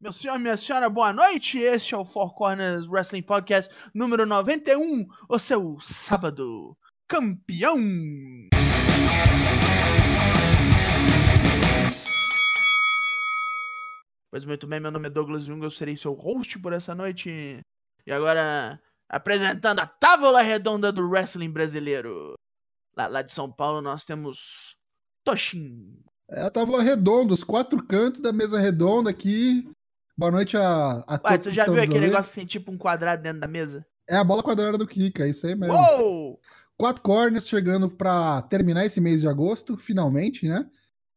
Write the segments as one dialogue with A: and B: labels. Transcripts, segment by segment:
A: Meu senhor, minha senhora, boa noite. Este é o Four Corners Wrestling Podcast número 91, o seu sábado campeão. Pois muito bem, meu nome é Douglas Jung, eu serei seu host por essa noite. E agora, apresentando a tábua redonda do wrestling brasileiro. Lá, lá de São Paulo nós temos Toshin.
B: É a tábua redonda, os quatro cantos da mesa redonda aqui. Boa noite a, a
A: Ué,
B: todos
A: você
B: que
A: já viu aquele
B: ouvindo.
A: negócio que tem tipo um quadrado dentro da mesa?
B: É a bola quadrada do Kika, é isso aí mesmo.
A: Uou!
B: Quatro corners chegando pra terminar esse mês de agosto, finalmente, né?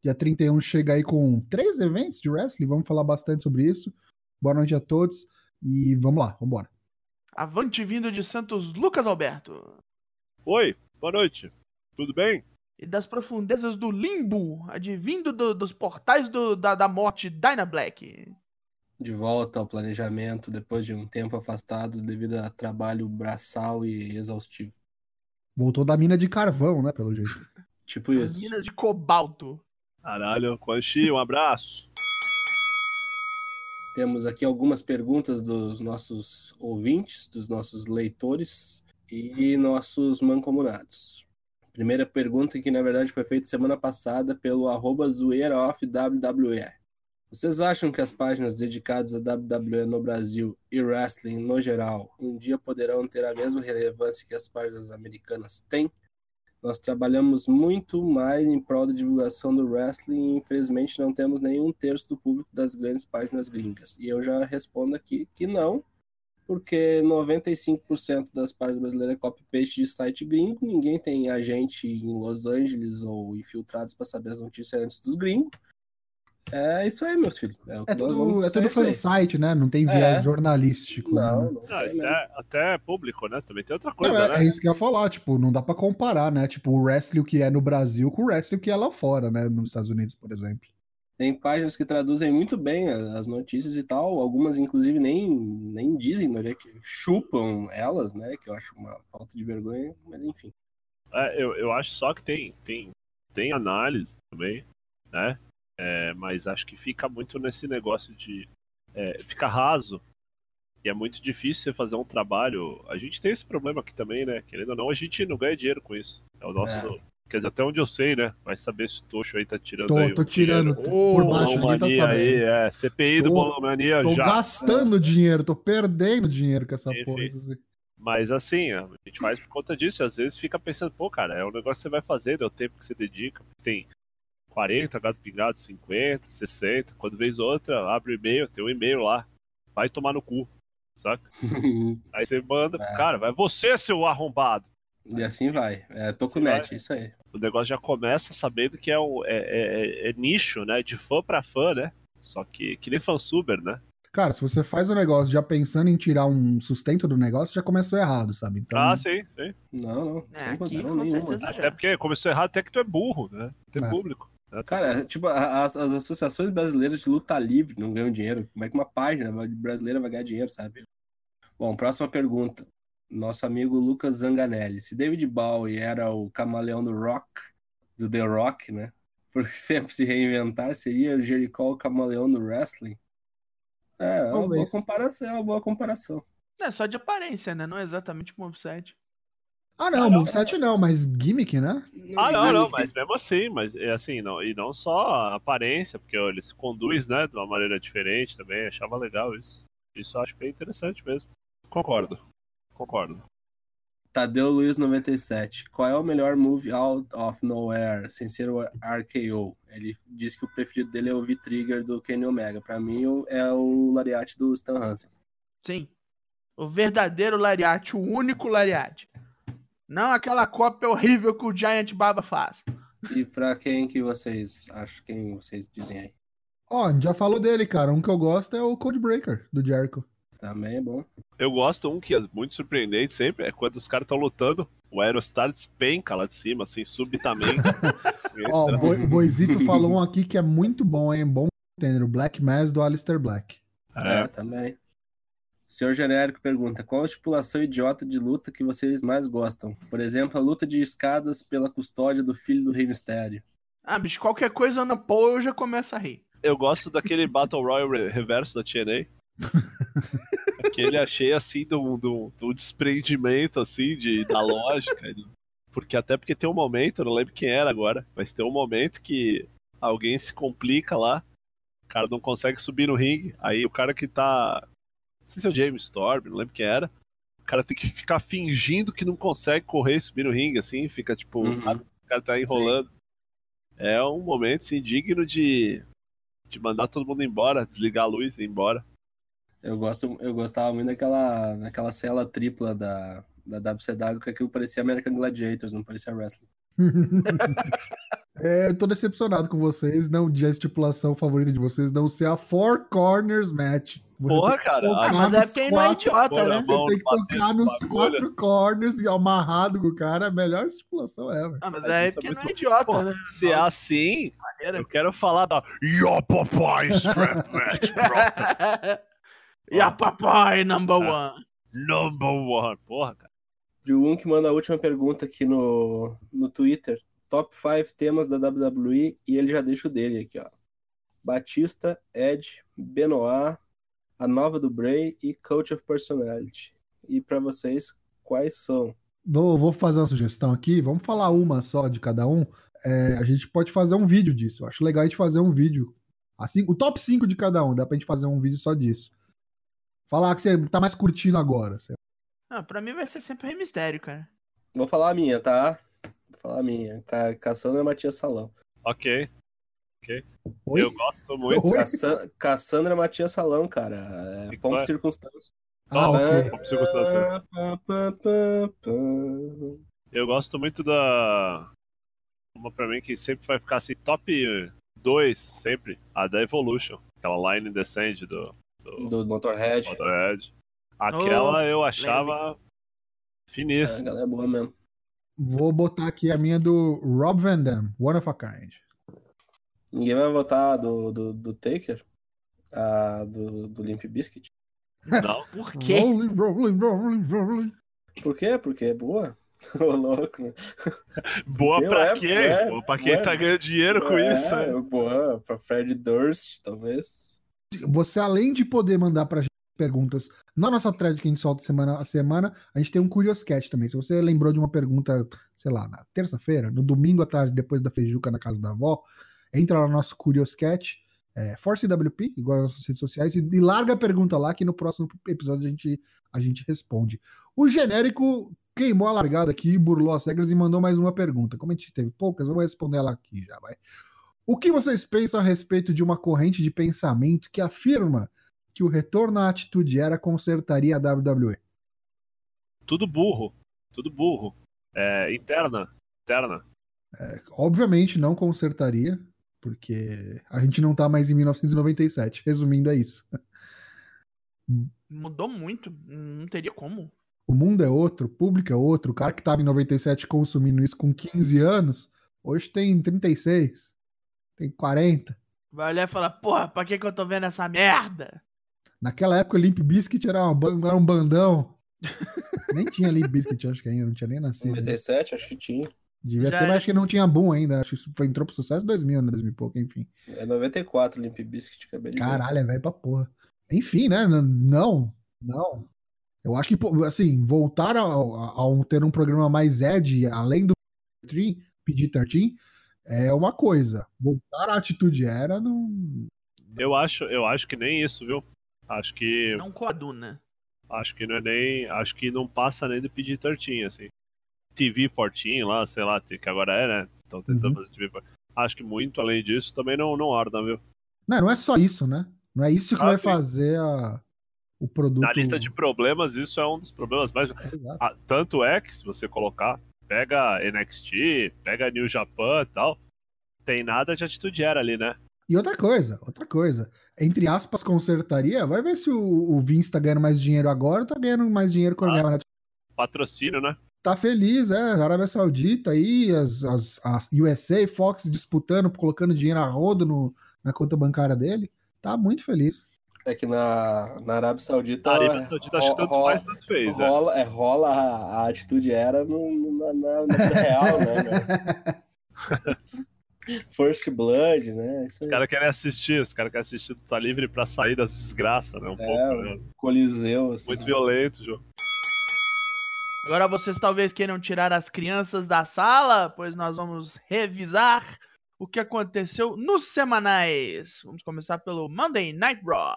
B: Dia 31 chega aí com três eventos de wrestling, vamos falar bastante sobre isso. Boa noite a todos e vamos lá, vamos embora.
A: Avante vindo de Santos, Lucas Alberto.
C: Oi, boa noite. Tudo bem?
A: E das profundezas do limbo, advindo do- dos portais do- da, da morte, Dyna Black.
D: De volta ao planejamento depois de um tempo afastado devido a trabalho braçal e exaustivo.
B: Voltou da mina de carvão, né, pelo jeito.
D: Tipo isso.
A: minas de cobalto.
C: Caralho, Quan Chi, um abraço.
D: Temos aqui algumas perguntas dos nossos ouvintes, dos nossos leitores e nossos mancomunados. Primeira pergunta que na verdade foi feita semana passada pelo arroba zoeiraofwwe. Vocês acham que as páginas dedicadas à WWE no Brasil e wrestling no geral um dia poderão ter a mesma relevância que as páginas americanas têm? Nós trabalhamos muito mais em prol da divulgação do wrestling e infelizmente não temos nenhum terço do público das grandes páginas gringas. E eu já respondo aqui que não, porque 95% das páginas brasileiras é copy-paste de site gringo, ninguém tem agente em Los Angeles ou infiltrados para saber as notícias antes dos gringos. É isso aí, meus filhos. É,
B: É tudo, é tudo site, né? Não tem viés
D: É.
B: jornalístico.
D: Não,
B: né?
D: não
C: Ah,
D: tem mesmo.
C: até, até público, né? Também tem outra
B: Não,
C: coisa,
B: é,
C: né?
B: é isso que eu ia falar, tipo, não dá pra comparar, né? Tipo, o wrestling que é no Brasil com o wrestling que é lá fora, né? Nos Estados Unidos, por exemplo.
D: Tem páginas que traduzem muito bem a- as notícias e tal, algumas inclusive nem, nem dizem, né, que chupam elas, né, que eu acho uma falta de vergonha, mas enfim.
C: É, eu, eu acho só que tem, tem, tem análise também, né? É, mas acho que fica muito nesse negócio de. É, fica raso. E é muito difícil você fazer um trabalho. A gente tem esse problema aqui também, né? Querendo ou não, a gente não ganha dinheiro com isso. É o nosso. Quer dizer, até onde eu sei, né? Vai saber se o Tocho aí tá tirando
B: Tô,
C: aí
B: tô tirando
C: dinheiro.
B: por baixo, ninguém tá
C: Bolomania aí,
B: sabendo.
C: é. CPI do
B: Tô-
C: Bolomania
B: Tô
C: já.
B: gastando dinheiro, tô perdendo dinheiro com essa
C: Enfim.
B: porra. assim.
C: Mas assim, a gente faz por conta disso. e Às vezes fica pensando, pô, cara, é um negócio que você vai fazer, é o tempo que você dedica. Tem 40, gato pingado, 50, 60. Quando vez outra, abre o e-mail, tem um e-mail lá. Vai tomar no cu, saca? Aí você manda,
D: É.
C: cara, vai você, seu arrombado.
D: e assim vai. É Tokunet, isso aí.
C: O negócio já começa sabendo que é, um, é, é- é nicho, né? De fã pra fã, né? Só que, que nem fansuber, né?
B: Cara, se você faz o negócio já pensando em tirar um sustento do negócio, já começou errado, sabe? Então,
C: Ah, sim, sim.
D: Não, não,
A: É,
D: sem condição nenhuma.
C: Até porque começou errado, até que tu é burro, né? Tem
B: É.
C: público.
D: Cara, tipo, as, as associações brasileiras de luta livre não ganham dinheiro. Como é que uma página brasileira vai ganhar dinheiro, sabe? Bom, próxima pergunta. Nosso amigo Lucas Zanganelli. Se David Bowie era o camaleão do rock, do The Rock, né? Por sempre se reinventar, seria o Jericho o camaleão do wrestling? É, é uma boa comparação, é uma boa comparação.
A: É só de aparência, né? Não é exatamente o moveset.
B: Ah, não, moveset não, mas gimmick, né?
C: Ah, não, não, mas mesmo assim, mas é assim, não, e não só a aparência, porque ó, ele se conduz, né, de uma maneira diferente também, achava legal isso. Isso eu acho bem interessante mesmo. Concordo. Concordo.
D: Tadeu Luiz 97. Qual é o melhor move out of nowhere sem ser o RKO? Ele diz que o preferido dele é o V-Trigger do Kenny Omega. Pra mim é o Lariat do Stan Hansen.
A: Sim. O verdadeiro lariate, o único lariate. Não aquela cópia horrível que o Giant Baba faz.
D: E pra quem que vocês acham? Quem vocês dizem aí?
B: Ó, a gente já falou dele, cara. Um que eu gosto é o Codebreaker, do Jericho.
D: Também é bom.
C: Eu gosto um que é muito surpreendente sempre, é quando os caras estão lutando, o Aerostar despenca lá de cima, assim, subitamente.
B: Ó, o
C: Extra.
B: Bo- Boisito falou um aqui que é muito bom, hein? Bom entender. O Black Mass do Alistair Black.
D: É,
C: É,
D: também. O senhor genérico pergunta: qual a estipulação idiota de luta que vocês mais gostam? Por exemplo, a luta de escadas pela custódia do filho do Rei Mistério.
A: Ah, bicho, qualquer coisa na pô eu já começo a rir.
C: Eu gosto daquele Battle Royale reverso da TNA. Aquele achei assim do, do, do desprendimento assim de, da lógica. Porque até porque tem um momento, eu não lembro quem era agora, mas tem um momento que alguém se complica lá, o cara não consegue subir no ringue, aí o cara que tá. Não sei se é o James Storm, não lembro quem era. O cara tem que ficar fingindo que não consegue correr e subir no ringue, assim, fica tipo,
D: Uhum.
C: sabe? O cara tá enrolando. É um momento, assim, digno de, de mandar todo mundo embora, desligar a luz e ir embora.
D: Eu, gosto, eu gostava muito daquela, daquela cela tripla da, da WCW, que aquilo parecia American Gladiators, não parecia wrestling.
B: É, eu tô decepcionado com vocês, não de a estipulação favorita de vocês não ser a Four Corners Match. Você
C: Porra, cara,
A: Mas é porque ele não é idiota, né?
C: bora.
B: Tem que tocar
C: no
B: nos quatro corners e amarrado com o cara, a melhor estipulação ever.
A: Ah, mas
C: Mas
A: é
C: isso é
A: porque
C: muito-
A: não é idiota,
C: Pô,
A: né?
C: se é assim,
A: Maneira.
C: eu quero falar da Your Popeye Strap Match, bro.
A: a papai number
C: Ah.
A: one.
C: Number one. Porra, cara.
D: De um que manda a última pergunta aqui no, no Twitter. Top 5 temas da WWE e ele já deixa o dele aqui, ó. Batista, Edge, Benoit, a nova do Bray e Coach of Personality. E pra vocês, quais são?
B: Vou, vou fazer uma sugestão aqui, vamos falar uma só de cada um. É, a gente pode fazer um vídeo disso. Eu acho legal a gente fazer um vídeo. Assim, o top 5 de cada um, dá pra gente fazer um vídeo só disso. Falar que você tá mais curtindo agora. Você...
A: Ah, pra mim vai ser sempre Rei Mistério, cara.
D: Vou falar a minha, tá? Vou falar a minha. Ca Cassandra Matias Salão.
C: Ok.
B: Oi?
C: Eu gosto muito.
D: Cassan- Cassandra Matias Salão, cara. É ponto de circunstância.
B: Ah, ok.
C: Circunstância.
D: Pá, pá, pá, pá.
C: Eu gosto muito da. Uma pra mim que sempre vai ficar assim, top 2, sempre. A da Evolution. Aquela Line Descend do, do
D: Do Motorhead.
C: Motorhead. Aquela eu achava
D: É, a
C: finíssima.
D: galera é boa mesmo.
B: Vou botar aqui a minha do Rob Van Dam, One of a Kind.
D: Ninguém vai votar do, do, do Taker? Ah, do, do Limp Bizkit?
C: Não.
A: Por quê?
B: Rolling, rolling, rolling, rolling.
D: Por quê? Porque é boa. Ô, louco, né?
C: Boa
D: Porque
C: pra
D: é,
C: quem?
D: é,
C: Boa pra quem
D: é.
C: tá ganhando dinheiro com
D: É,
C: isso. né?
D: Boa, pra Fred Durst, talvez.
B: Você, além de poder mandar pra gente perguntas na nossa thread que a gente solta semana a semana, a gente tem um Curioscat também. Se você lembrou de uma pergunta, sei lá, na terça-feira, no domingo à tarde, depois da feijuca na casa da avó, entra lá no nosso Curioscat, é, ForceWP, igual nas nossas redes sociais, e, e larga a pergunta lá que no próximo episódio a gente, a gente responde. O genérico queimou a largada aqui, burlou as regras e mandou mais uma pergunta. Como a gente teve poucas, vamos responder ela aqui já, vai. O que vocês pensam a respeito de uma corrente de pensamento que afirma que o retorno à atitude era consertaria a WWE?
C: Tudo burro. Tudo burro. É, interna. Interna.
B: Obviamente não consertaria, porque a gente não tá mais em 1997. Resumindo, é isso.
A: Mudou muito. Não teria como.
B: O mundo é outro, o público é outro. O cara que tava em 97 consumindo isso com 15 anos, hoje tem 36, tem 40.
A: Vai olhar e falar, porra, pra que que eu tô vendo essa merda?
B: Naquela época o Limp Bizkit era, uma era um bandão. nem tinha Limp Bizkit, acho que ainda, não tinha nem nascido. né?
D: 97, acho que tinha.
B: Devia
A: Já
B: ter, mas acho que não tinha boom ainda. Acho que foi, entrou pro sucesso em 2000, né? 2000 e pouco, enfim.
D: É 94, Limp acabei de ver.
B: Caralho, é velho pra porra. Enfim, né? Não, não. Eu acho que, assim, voltar a, a- a ter um programa mais Ed, além do PG-13, é uma coisa. Voltar à atitude era, não.
C: Eu acho, eu acho que nem isso, viu? Acho que.
A: Não com a Duna.
C: Acho que não é nem. Acho que não passa nem do PG-13, assim. TV 14 lá, sei lá, que agora é, né? Estão tentando
B: Uhum.
C: fazer TV 14. Acho que muito além disso também não, não orna, viu?
B: Não, não é só isso, né? Não é isso que
C: Ah,
B: vai
C: sim.
B: fazer a, o produto.
C: Na lista de problemas, isso é um dos problemas mais.
B: Exato.
C: Ah, tanto é que, se você colocar, pega NXT, pega New Japan e tal, tem nada de atitude era ali, né?
B: E outra coisa, outra coisa. Entre aspas, consertaria. Vai ver se o, o Vince tá ganhando mais dinheiro agora ou tá ganhando mais dinheiro quando na
C: Patrocínio, né?
B: tá feliz, é, a Arábia Saudita aí, as, as, as USA, Fox disputando, colocando dinheiro a rodo no, na conta bancária dele, tá muito feliz.
D: É que na, na Arábia Saudita.
C: A Arábia Saudita acho que tanto
D: rola,
C: faz, tanto fez, né?
D: rola, é, rola a, a atitude era no, no- na, na, na vida real, né? First Blood, né? Isso
C: Os caras querem assistir, os caras querem assistir Tá Livre pra sair das desgraças, né? Um
D: É,
C: pouco, né?
D: Coliseu, assim.
C: Muito violento o jogo.
A: Agora vocês talvez queiram tirar as crianças da sala, pois nós vamos revisar o que aconteceu nos semanais. Vamos começar pelo Monday Night Raw.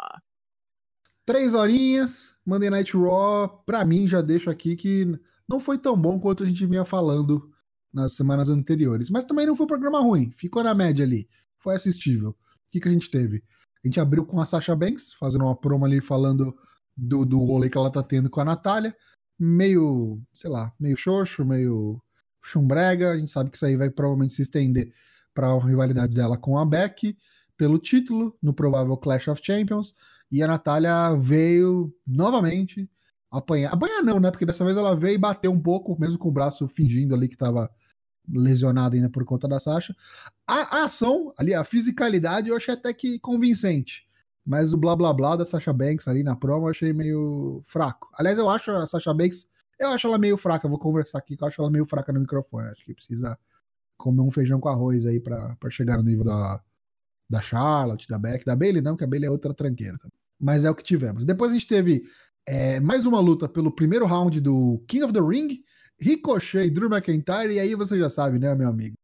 B: Três horinhas, Monday Night Raw, pra mim, já deixo aqui que não foi tão bom quanto a gente vinha falando nas semanas anteriores. Mas também não foi um programa ruim, ficou na média ali. Foi assistível. O que, que a gente teve? A gente abriu com a Sasha Banks, fazendo uma promo ali falando do, do rolê que ela tá tendo com a Natália. Meio, sei lá, meio xoxo, meio chumbrega. A gente sabe que isso aí vai provavelmente se estender para a rivalidade dela com a Beck pelo título no provável Clash of Champions. E a Natália veio novamente apanhar. Apanhar não, né? Porque dessa vez ela veio e bateu um pouco, mesmo com o braço fingindo ali que tava lesionado ainda por conta da Sasha. A, a ação, ali, a fisicalidade, eu achei até que convincente. Mas o blá blá blá da Sasha Banks ali na promo eu achei meio fraco. Aliás, eu acho a Sasha Banks, eu acho ela meio fraca. Vou conversar aqui que eu acho ela meio fraca no microfone. Acho que precisa comer um feijão com arroz aí pra chegar no nível da, da Charlotte, da Beck, da Bailey não, que a Bailey é outra tranqueira. Mas é o que tivemos. Depois a gente teve é, mais uma luta pelo primeiro round do King of the Ring, Ricochet e Drew McIntyre, e aí você já sabe, né, meu amigo?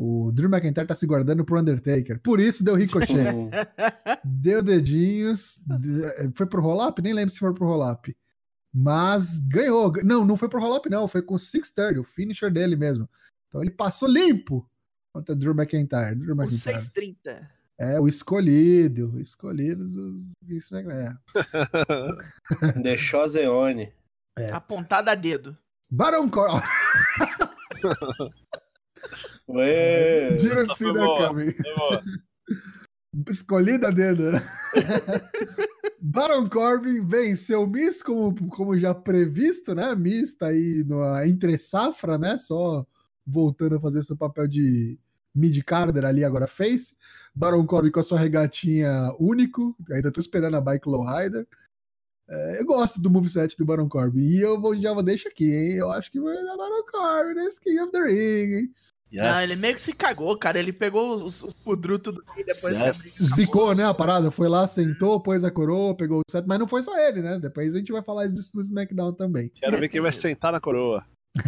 B: O Drew McIntyre tá se guardando pro Undertaker. Por isso deu Ricochet. Deu dedinhos. de- Foi pro roll-up? Nem lembro se foi pro roll-up. Mas ganhou. Não, não foi pro roll-up, não. Foi com o 630, o finisher dele mesmo. Então ele passou limpo contra Drew McIntyre. Drew
A: O
B: McIntyre.
A: 630.
B: É, o escolhido. O escolhido do Vince McMahon.
D: The Choseone.
B: É.
A: Apontada a dedo.
B: Baron Corbin. Tira-se
C: foi
B: da.
C: Boa.
B: Escolhida a dedo, né? Baron Corbin venceu o Miss, como, como já previsto, né? Miss tá aí no entre safra, né? Só voltando a fazer seu papel de mid carder ali, agora face. Baron Corbin com a sua regatinha único. Ainda tô esperando a bike lowrider. É, eu gosto do moveset do Baron Corbin. E eu vou, já vou deixar aqui, hein? Eu acho que vai dar Baron Corbin nesse King of the Ring, hein?
A: Ah, ele
C: Yes.
A: meio que se cagou, cara. Ele pegou os, os pudrutos do e depois
C: Yes.
B: Zicou, né, a parada? Foi lá, sentou, pôs a coroa, pegou o set, mas não foi só ele, né? Depois a gente vai falar isso no SmackDown também.
C: Quero ver quem vai sentar na coroa.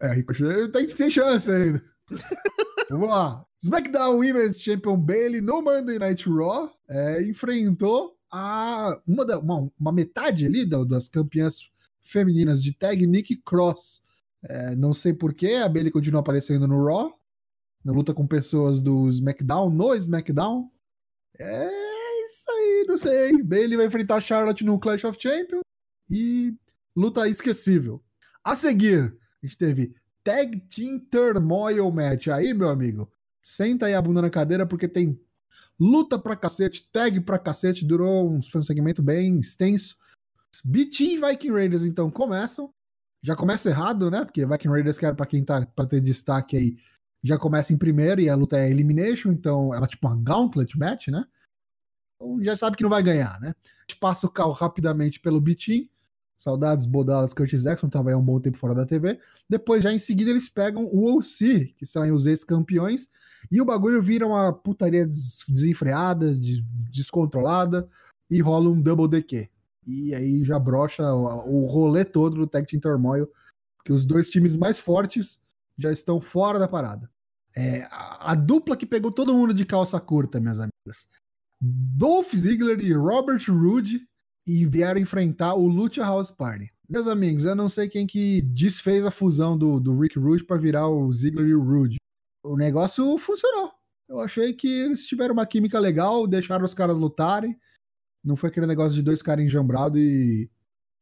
B: É, Ricochet tem, tem chance ainda. Vamos lá. SmackDown Women's Champion Bailey no Monday Night Raw é, enfrentou a uma, da- uma, uma metade ali da- das campeãs femininas de tag Nikki Cross. É, não sei porquê, a Bailey continua aparecendo no Raw, na luta com pessoas do SmackDown, no SmackDown. É isso aí, não sei. Bailey vai enfrentar a Charlotte no Clash of Champions e luta esquecível. A seguir, a gente teve Tag Team Turmoil Match. Aí, meu amigo, senta aí a bunda na cadeira porque tem luta pra cacete, tag pra cacete. Durou um, foi um segmento bem extenso. E Viking Raiders, então, começam. Já começa errado, né? Porque Viking Raiders, era pra quem tá pra ter destaque aí, já começa em primeiro e a luta é Elimination, então ela é tipo uma Gauntlet Match, né? Então já sabe que não vai ganhar, né? A gente passa o carro rapidamente pelo B-Team. Saudades, Bodalas, Curtis Jackson, tava aí um bom tempo fora da TV. Depois, já em seguida, eles pegam o OC, que são os ex-campeões, e o bagulho vira uma putaria des- desenfreada, des- descontrolada, e rola um double DQ. E aí já brocha o, o rolê todo do Tag Team Turmoil, que os dois times mais fortes já estão fora da parada. É, a, a dupla que pegou todo mundo de calça curta, minhas amigas. Dolph Ziggler e Robert Roode e vieram enfrentar o Lucha House Party. Meus amigos, eu não sei quem que desfez a fusão do, do Rick Rude para virar o Ziggler e o Rude. O negócio funcionou. Eu achei que eles tiveram uma química legal, deixaram os caras lutarem. Não foi aquele negócio de dois caras enjambrados e.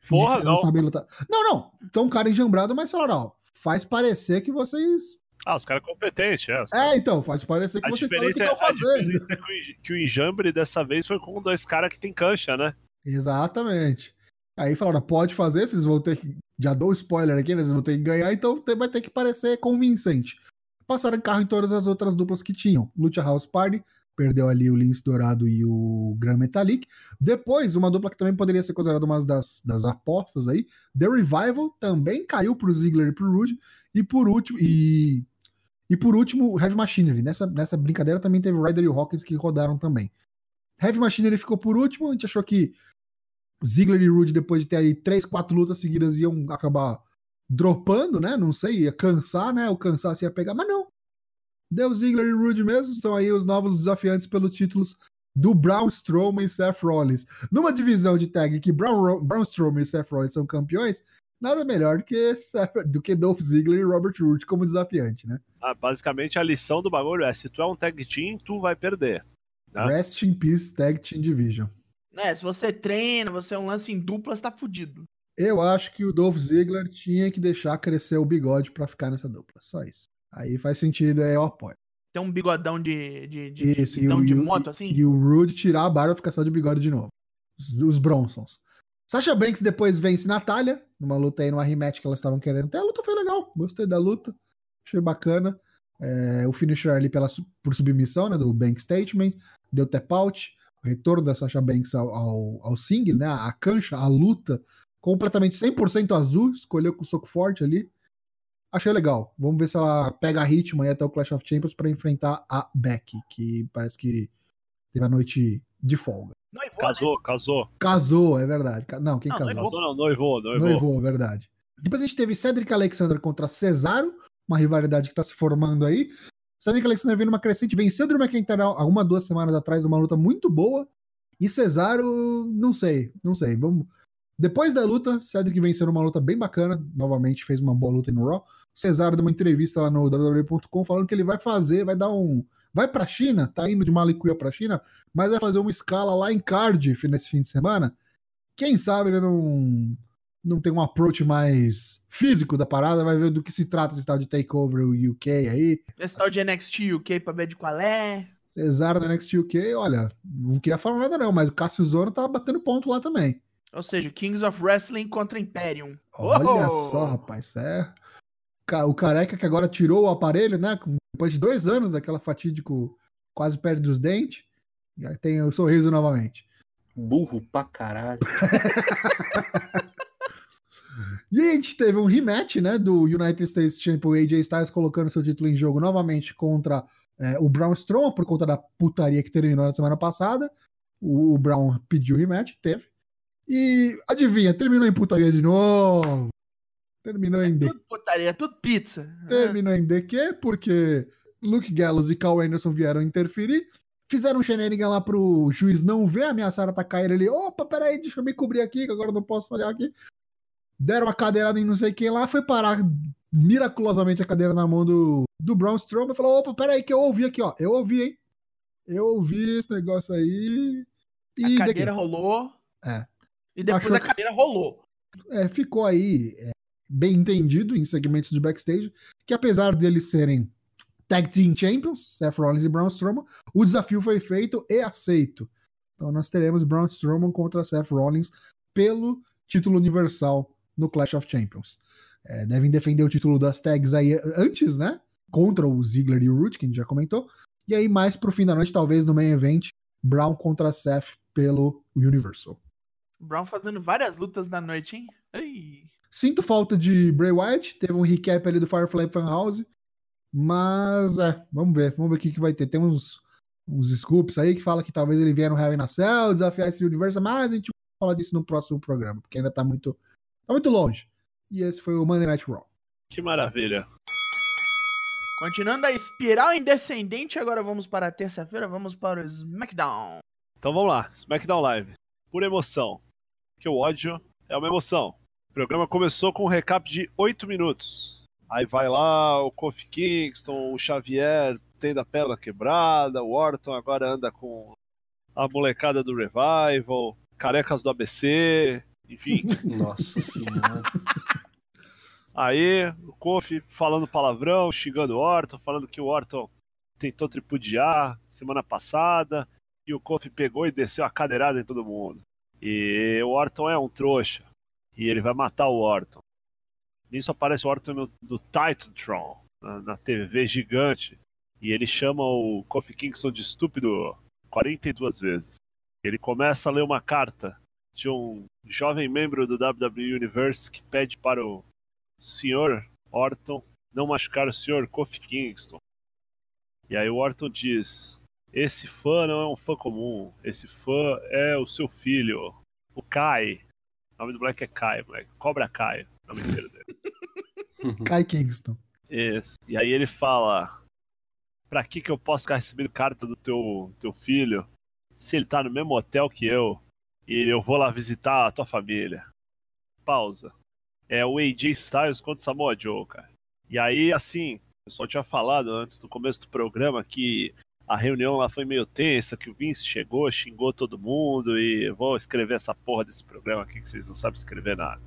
C: Porra,
B: não
C: não.
B: sabem lutar. Não, não. São um cara enjambrado, mas falaram, ó, faz parecer que vocês.
C: Ah, os caras competentes, é. os caras-
B: É, então, faz parecer que
C: A
B: vocês sabem o que
C: diferença,
B: estão
C: é,
B: fazendo.
C: é que o enjambre dessa vez foi com dois caras que tem cancha, né?
B: Exatamente. Aí falaram, pode fazer, vocês vão ter que. Já dou spoiler aqui, né? Vocês vão ter que ganhar, então vai ter que parecer convincente. Passaram carro em todas as outras duplas que tinham. Lucha House Party, perdeu ali o Lince Dourado e o Gran Metalik. Depois, uma dupla que também poderia ser considerada uma das, das apostas aí, The Revival, também caiu pro Ziggler e pro Rude. E por último, e, E por último, Heavy Machinery. Nessa, nessa brincadeira também teve Ryder e o Hawkins que rodaram também. Heavy Machinery ficou por último, a gente achou que Ziggler e Rude, depois de ter aí três, quatro lutas seguidas, iam acabar dropando, né? Não sei, ia cansar, né? O cansaço ia pegar, mas não. Deu Ziggler e Rude mesmo, são aí os novos desafiantes pelos títulos do Braun Strowman e Seth Rollins. Numa divisão de tag que Braun, Braun Strowman e Seth Rollins são campeões, nada melhor do que, do que Dolph Ziggler e Robert Roode como desafiante, né?
C: Ah, basicamente a lição do bagulho é: se tu é um tag team, tu vai perder. Né?
B: Rest in Peace Tag Team Division.
A: É, se você treina, você é um lance em dupla, você tá fudido.
B: Eu acho que o Dolph Ziggler tinha que deixar crescer o bigode para ficar nessa dupla. Só isso. Aí faz sentido, aí eu apoio.
A: Tem um bigodão de, de, de,
B: Isso,
A: de,
B: o,
A: de
B: e o-
A: moto,
B: e-
A: assim.
B: E o Rude tirar a barba e ficar só de bigode de novo. Os, os Bronsons. Sasha Banks depois vence Natália, numa luta aí, numa rematch que elas estavam querendo ter. A luta foi legal, gostei da luta, achei bacana. É, o finisher ali pela, por submissão, né, do Bank Statement, deu tap out, o retorno da Sasha Banks ao, ao, ao Sings, né, a cancha, a luta, completamente 100% azul, escolheu com soco forte ali. Achei legal. Vamos ver se ela pega ritmo aí até o Clash of Champions para enfrentar a Becky, que parece que teve a noite de folga.
A: Noivou, né?
C: Casou, casou.
B: Casou, é verdade. Não, quem
A: Não,
B: casou?
A: noivou.
C: Casou não, noivou, noivou.
B: Noivou, é verdade. Depois a gente teve Cedric Alexander contra Cesaro, uma rivalidade que tá se formando aí. Cedric Alexander vem numa crescente, venceu o Drew McIntyre há uma, duas semanas atrás numa luta muito boa. E Cesaro, não sei, não sei. Vamos... Depois da luta, Cedric venceu numa luta bem bacana, novamente fez uma boa luta no Raw. Cesaro deu uma entrevista lá no WWE.com falando que ele vai fazer, vai dar um. Vai pra China, tá indo de Malicuia pra China, mas vai fazer uma escala lá em Cardiff nesse fim de semana. Quem sabe ele não, não tem um approach mais físico da parada, vai ver do que se trata esse tal de Takeover UK aí.
A: Esse tal de NXT UK pra ver de qual é.
B: Cesaro da NXT UK, olha, não queria falar nada não, mas o Cassius Zono tá batendo ponto lá também.
A: Ou seja, Kings of Wrestling contra Imperium.
B: Olha
A: Oh!
B: só, rapaz, isso é... O careca que agora tirou o aparelho, né? Depois de dois anos daquela fatídico quase perde os dentes, já tem o sorriso novamente.
D: Burro pra caralho.
B: E aí a gente teve um rematch, né, do United States Champion AJ Styles colocando seu título em jogo novamente contra é, o Braun Strowman por conta da putaria que terminou na semana passada. O, o Braun pediu rematch, teve. E adivinha, terminou em putaria de novo. Terminou em D.
A: Tudo putaria, tudo pizza.
B: Terminou em DQ porque Luke Gallows e Carl Anderson vieram interferir. Fizeram um shenanigan lá pro juiz não ver, ameaçaram atacar ele ali. Opa, peraí, deixa eu me cobrir aqui, que agora eu não posso olhar aqui. Deram uma cadeirada em não sei quem lá, foi parar miraculosamente a cadeira na mão do, do Braun Strowman e falou: opa, peraí, que eu ouvi aqui, ó. Eu ouvi, hein? Eu ouvi esse negócio aí. E
A: A cadeira
B: DQ.
A: rolou.
B: É.
A: E depois
B: Achou
A: a
B: que-
A: cadeira rolou.
B: é, ficou aí é, bem entendido em segmentos de backstage que apesar deles serem Tag Team Champions, Seth Rollins e Braun Strowman, o desafio foi feito e aceito. Então nós teremos Braun Strowman contra Seth Rollins pelo título universal no Clash of Champions. É, devem defender o título das tags aí antes, né? Contra o Ziggler e o Root, que a gente já comentou. E aí mais pro fim da noite, talvez no main event, Brown contra Seth pelo Universal.
A: Brown fazendo várias lutas na noite, hein? Ai.
B: Sinto falta de Bray Wyatt, teve um recap ali do Firefly Funhouse, mas é, vamos ver, vamos ver o que, que vai ter. Tem uns, uns scoops aí que fala que talvez ele vier no Hell in a Cell, desafiar esse universo, mas a gente vai falar disso no próximo programa, porque ainda tá muito, tá muito longe. E esse foi o Monday Night Raw.
C: Que maravilha.
A: Continuando a espiral em descendente, agora vamos para a terça-feira, vamos para o SmackDown.
C: Então vamos lá, SmackDown Live. Por emoção. Que o ódio é uma emoção. O programa começou com um recap de 8 minutos. Aí vai lá o Kofi Kingston, o Xavier tendo a perna quebrada, o Orton agora anda com a molecada do Revival, carecas do ABC, enfim.
D: Nossa senhora.
C: Aí o Kofi falando palavrão, xingando o Orton, falando que o Orton tentou tripudiar semana passada e o Kofi pegou e desceu a cadeirada em todo mundo. E o Orton é um trouxa e ele vai matar o Orton. Nisso aparece o Orton no, do Titantron, na, na TV gigante, e ele chama o Kofi Kingston de estúpido 42 vezes. Ele começa a ler uma carta de um jovem membro do WWE Universe que pede para o Sr. Orton não machucar o Sr. Kofi Kingston. E aí o Orton diz: Esse fã não é um fã comum, esse fã é o seu filho, o Kai. O nome do moleque é Kai, moleque. Cobra Kai, o nome inteiro dele.
B: Kai Kingston.
C: Isso. E aí ele fala: Pra que que eu posso ficar recebendo carta do teu, teu filho se ele tá no mesmo hotel que eu e eu vou lá visitar a tua família? Pausa. É o AJ Styles contra o Samoa Joe, cara. E aí, assim, eu só tinha falado antes do começo do programa que a reunião lá foi meio tensa, que o Vince chegou, xingou todo mundo e vou escrever essa porra desse programa aqui que vocês não sabem escrever nada.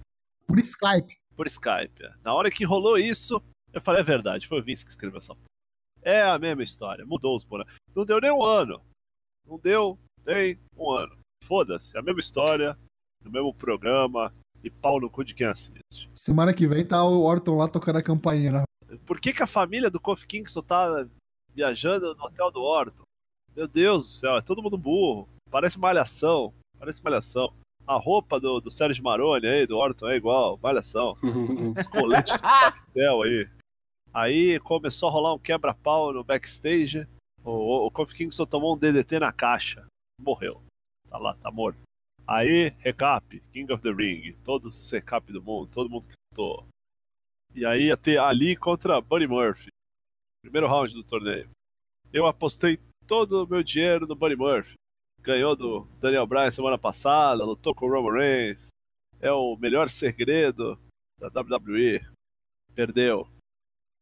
B: Por Skype.
C: Por Skype. é. Na hora que rolou isso, eu falei, é verdade, foi o Vince que escreveu essa porra. É a mesma história, mudou os bonecos. Não deu nem um ano. Não deu nem um ano. Foda-se, é a mesma história, no mesmo programa, e pau no cu de quem assiste.
B: Semana que vem tá o Orton lá tocando a campainha. Né?
C: Por que, que a família do Kofi Kingston tá viajando no hotel do Orton? Meu Deus do céu, é todo mundo burro. Parece malhação. Parece malhação. A roupa do, do Sérgio Maroni aí, do Orton, é igual, malhação. Os coletes de pastel aí. Aí começou a rolar um quebra-pau no backstage. O, o, o Kofi Kingston tomou um DDT na caixa. Morreu. Tá lá, tá morto. Aí, recap, King of the Ring. Todos os recap do mundo, todo mundo que lutou. E aí ia ter Ali contra Buddy Murphy. Primeiro round do torneio. Eu apostei todo o meu dinheiro no Buddy Murphy. Ganhou do Daniel Bryan semana passada, lutou com o Roman Reigns. É o melhor segredo da WWE. Perdeu.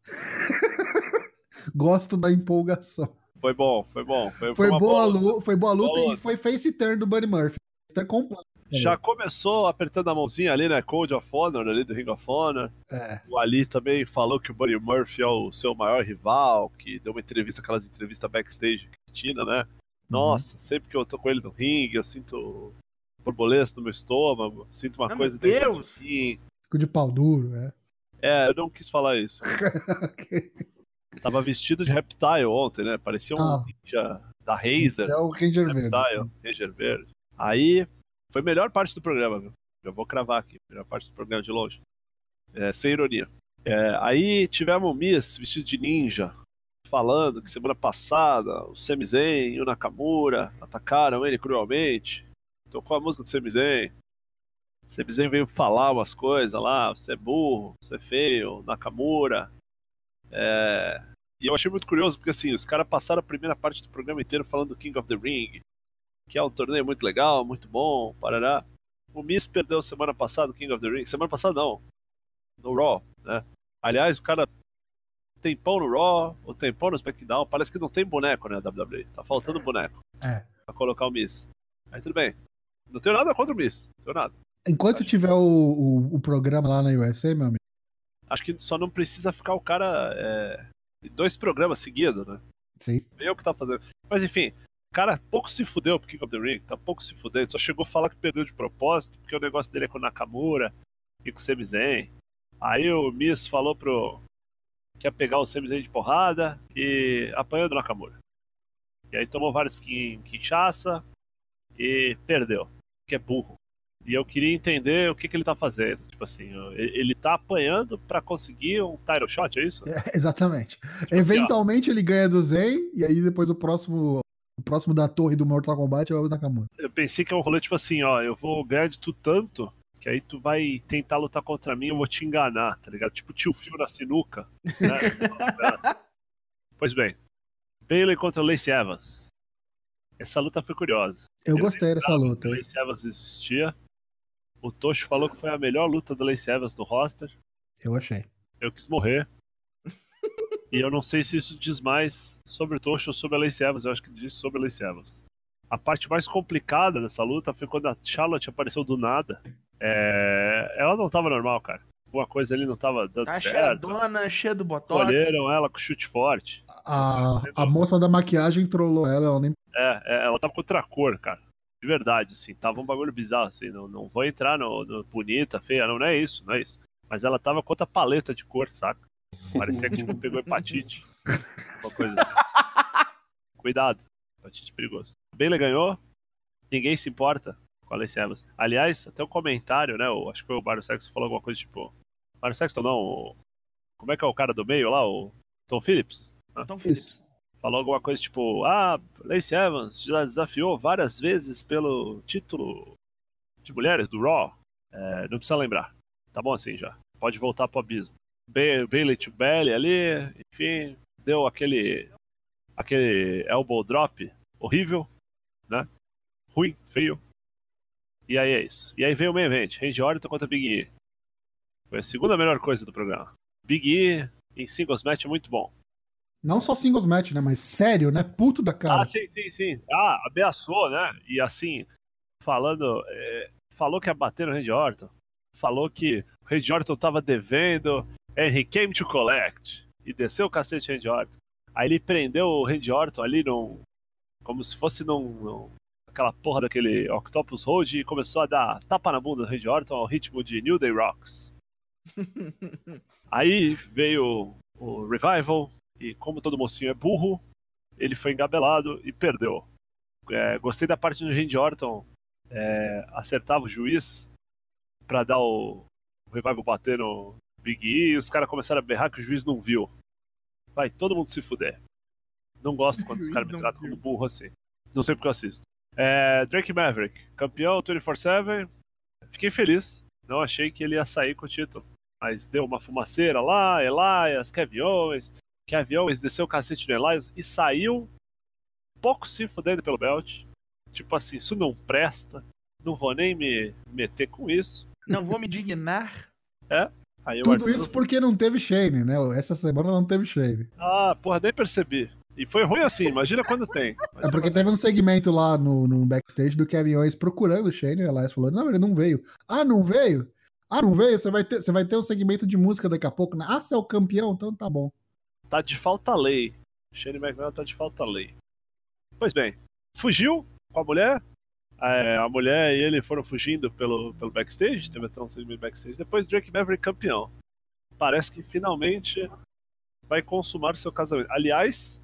B: Gosto da empolgação.
C: Foi bom, foi bom. Foi,
B: Foi
C: uma
B: boa,
C: luta.
B: luta, foi boa luta
C: Boa
B: e foi face turn do Buddy Murphy. Tá completo.
C: Já começou apertando a mãozinha ali, né? Code of Honor, ali do Ring of Honor.
B: É.
C: O Ali também falou que o Buddy Murphy é o seu maior rival, que deu uma entrevista, aquelas entrevistas backstage que tinha, né? Nossa, sempre que eu tô com ele no ringue, eu sinto borboletas no meu estômago, sinto uma
A: Ah,
C: coisa
A: meu
C: dentro
A: Deus!
C: de mim.
B: Fico de pau duro, é.
C: É, eu não quis falar isso. Tava vestido de Reptile ontem, né? Parecia um
B: Ah.
C: ninja da Razer.
B: É o Ranger Verde.
C: Reptile, Ranger Verde. Aí, foi a melhor parte do programa, viu? Já vou cravar aqui, melhor parte do programa de longe. É, sem ironia. É, aí tivemos o Miss vestido de ninja, falando que semana passada o Sami Zayn e o Nakamura atacaram ele cruelmente. Tocou a música do Sami Zayn. O Sami Zayn veio falar umas coisas lá, você é burro, você é feio, Nakamura. É, E eu achei muito curioso, porque assim, os caras passaram a primeira parte do programa inteiro falando do King of the Ring, que é um torneio muito legal, muito bom, parará. O Miss perdeu semana passada o King of the Ring. Semana passada não. No Raw, né? Aliás, o cara tem pão no Raw, ou tem pão no SmackDown. Parece que não tem boneco, né, WWE. Tá faltando boneco.
B: É.
C: Pra colocar o Miss. Aí tudo bem. Não tenho nada contra o Miss. Não tenho nada.
B: Enquanto tiver o, o, o programa lá na USA, meu amigo.
C: Acho que só não precisa ficar o cara é, dois programas seguidos, né?
B: Sim.
C: Eu que tá fazendo. Mas enfim, o cara pouco se fudeu pro King of the Ring, tá pouco se fudendo. Só chegou a falar que perdeu de propósito, porque o negócio dele é com o Nakamura e com o Sami Zayn. Aí o Miss falou pro. que ia pegar o Sami Zayn de porrada e apanhou do Nakamura. E aí tomou vários quin- quinchaça e perdeu, que é burro. E eu queria entender o que, que ele tá fazendo. Tipo assim, ele tá apanhando pra conseguir um title shot, é isso?
B: É, exatamente.
C: assim, ó.
B: Eventualmente ele ganha do Zen, e aí depois o próximo. O próximo da torre do Mortal Kombat é o Nakamura.
C: eu pensei que é um rolê tipo assim, ó, eu vou ganhar de tu tanto que aí tu vai tentar lutar contra mim, eu vou te enganar, tá ligado? Tipo tio Phil na sinuca. Né? pois bem, Bailey contra Lacey Evans. Essa luta foi curiosa.
B: Eu
C: Eu
B: gostei dessa luta.
C: Lacey Evans existia. O Tocho falou que foi a melhor luta da Lacey Evans no roster.
B: Eu achei.
C: Eu quis morrer. e eu não sei se isso diz mais sobre o Tocho ou sobre a Lacey Evans. Eu acho que diz sobre a Lacey Evans. A parte mais complicada dessa luta foi quando a Charlotte apareceu do nada. É, Ela não tava normal, cara. Alguma coisa ali não tava dando
A: Tá
C: certo.
A: cheiradona, cheia do botox.
C: Escolheram ela com chute forte.
B: A, a moça da maquiagem trollou ela, ela nem.
C: É, é, ela tava com outra cor, cara. De verdade, assim. Tava um bagulho bizarro, assim. Não, não vou entrar no, no bonita, feia, não, não é isso, não é isso. Mas ela tava com outra paleta de cor, saca? Parecia que tipo, pegou hepatite. Uma coisa assim. Cuidado, hepatite perigoso. Bailey ganhou, ninguém se importa com a Lacey Evans. Aliás, até um comentário, né? o- acho que foi o Mário Sexton que falou alguma coisa tipo. Mário Sexton não, o Como é que é o cara do meio lá, o Tom Phillips?
A: Então,
B: Isso.
C: Falou alguma coisa tipo: Ah, Lacey Evans já desafiou várias vezes pelo título de mulheres do Raw. É, não precisa lembrar. Tá bom assim já. Pode voltar pro abismo. Ba- Bailey to Bailey ali, enfim, deu aquele aquele elbow drop horrível, né? Ruim, feio. E aí é isso. E aí veio o main event, Randy Orton contra Big E. Foi a segunda melhor coisa do programa. Big E em singles match é muito bom.
B: Não só singles match, né? Mas sério, né? Puto da cara.
C: Ah, sim, sim, sim. Ah, ameaçou, né? E assim, falando. é, falou que ia bater no Randy Orton. Falou que o Randy Orton tava devendo. And he came to collect. E desceu o cacete Randy Orton. Aí ele prendeu o Randy Orton ali num. Como se fosse num. num- aquela porra daquele Octopus Hold e começou a dar tapa na bunda do Randy Orton ao ritmo de New Day Rocks. Aí veio o Revival, e como todo mocinho é burro, ele foi engabelado e perdeu. É, gostei da parte do Randy Orton é, acertava o juiz pra dar o, o Revival bater no Big E e os caras começaram a berrar que o juiz não viu. Vai todo mundo se fuder. Não gosto quando os caras me tratam
A: viu.
C: como burro assim. Não sei porque eu assisto. É, Drake Maverick, campeão 24-7. Fiquei feliz. Não achei que ele ia sair com o título. Mas deu uma fumaceira lá, Elias, Kevin Owens. Kevin Owens desceu o cacete no Elias e saiu pouco se fudendo pelo belt. Tipo assim, isso não presta. Não vou nem me meter com isso.
A: Não vou me dignar.
C: Aí o
B: Tudo
C: Arthur-
B: isso porque não teve Shane, né? Essa semana não teve Shane.
C: Ah, porra, nem percebi. E foi ruim assim, imagina quando tem.
B: É porque teve um segmento lá no, no backstage do Kevin Owens procurando o Shane e o Elias falando: Não, ele não veio. Ah, não veio? Ah, não veio? Você vai ter, você vai ter um segmento de música daqui a pouco. né? Ah, você é o campeão? Então tá bom.
C: Tá de falta lei. Shane McMahon tá de falta lei. Pois bem, fugiu com a mulher. É, a mulher e ele foram fugindo pelo, pelo backstage, teve até um segmento backstage. Depois Drake Maverick campeão. Parece que finalmente vai consumar seu casamento. Aliás,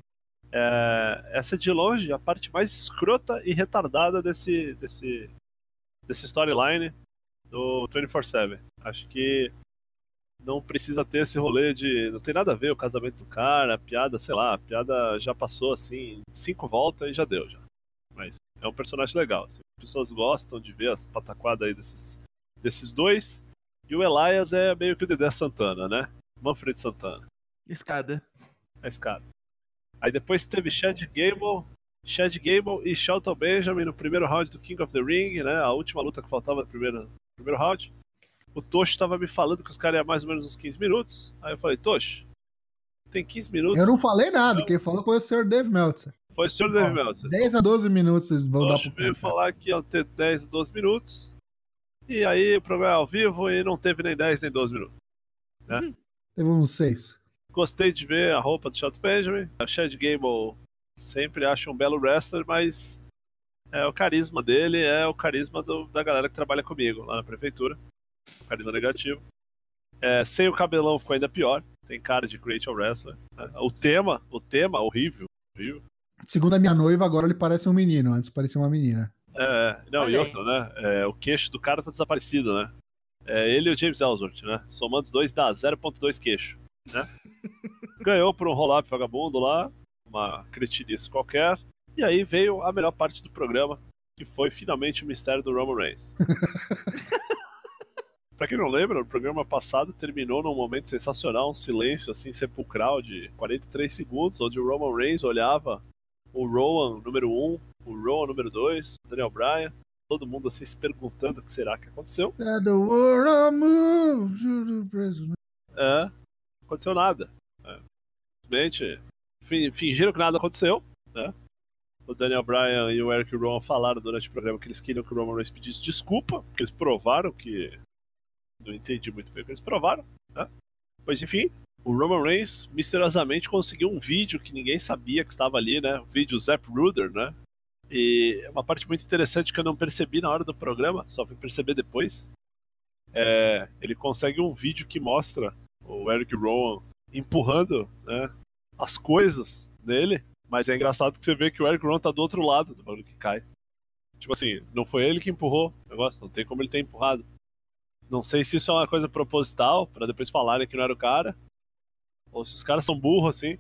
C: é, essa é de longe a parte mais escrota e retardada desse, desse, desse storyline do 24-7. Acho que não precisa ter esse rolê de. Não tem nada a ver o casamento do cara, a piada, sei lá, a piada já passou assim, cinco voltas e já deu já. Mas é um personagem legal. assim, as pessoas gostam de ver as pataquadas aí desses, desses dois. E o Elias é meio que o Dedé Santana, né? Manfred Santana,
A: Escada.
C: a escada. Aí depois teve Chad Gable, Chad Gable e Shelton Benjamin no primeiro round do King of the Ring, né? A última luta que faltava no primeiro, primeiro round. O Tocho tava me falando que os caras iam mais ou menos uns 15 minutos. Aí eu falei, Tocho, tem 15 minutos.
B: Eu não falei nada. Quem falou foi o Sr. Dave Meltzer.
C: Foi o senhor Dave Meltzer.
B: 10 a 12 minutos vocês vão dar
C: Tocho
B: pro
C: veio falar que iam ter 10 12 minutos. E aí o programa é ao vivo e não teve nem 10 nem 12 minutos.
B: Teve uns 6.
C: Gostei de ver a roupa do Shelton Benjamin. A Chad Gable sempre acho um belo wrestler, mas é, o carisma dele é o carisma do- da galera que trabalha comigo lá na prefeitura. O carisma negativo. É, sem o cabelão ficou ainda pior. Tem cara de great wrestler. né? O tema, o tema, horrível. horrível.
B: Segundo a minha noiva, agora ele parece um menino. Antes parecia uma menina.
C: É, não, e
A: Olha aí.
C: outra, né? É, o queixo do cara tá desaparecido, né? É, ele e o James Ellsworth, né? Somando os dois dá 0.2 queixo, né? Ganhou por um roll-up vagabundo lá, uma cretinice qualquer. E aí veio a melhor parte do programa, que foi finalmente o mistério do Roman Reigns. pra quem não lembra, o programa passado terminou num momento sensacional, um silêncio assim sepulcral de 43 segundos, onde o Roman Reigns olhava o Rowan número 1, o Rowan número 2, o Daniel Bryan, todo mundo assim se perguntando o que será que aconteceu.
B: É.
C: É, não aconteceu nada. É. Simplesmente fi- fingiram que nada aconteceu, né? O Daniel Bryan e o Eric Rowan falaram durante o programa que eles queriam que o Roman Reigns pedisse desculpa, porque eles provaram que. Não entendi muito bem o que eles provaram, né? Pois enfim, o Roman Reigns misteriosamente conseguiu um vídeo que ninguém sabia que estava ali, né? O vídeo Zap Ruder, né? E uma parte muito interessante que eu não percebi na hora do programa, só fui perceber depois. É, ele consegue um vídeo que mostra o Eric Rowan empurrando né, as coisas nele, mas é engraçado que você vê que o Eric Rowan tá do outro lado do bagulho que cai. Tipo assim, não foi ele que empurrou o negócio, não tem como ele ter empurrado. Não sei se isso é uma coisa proposital, pra depois falarem que não era o cara, Ou se os caras são burros assim.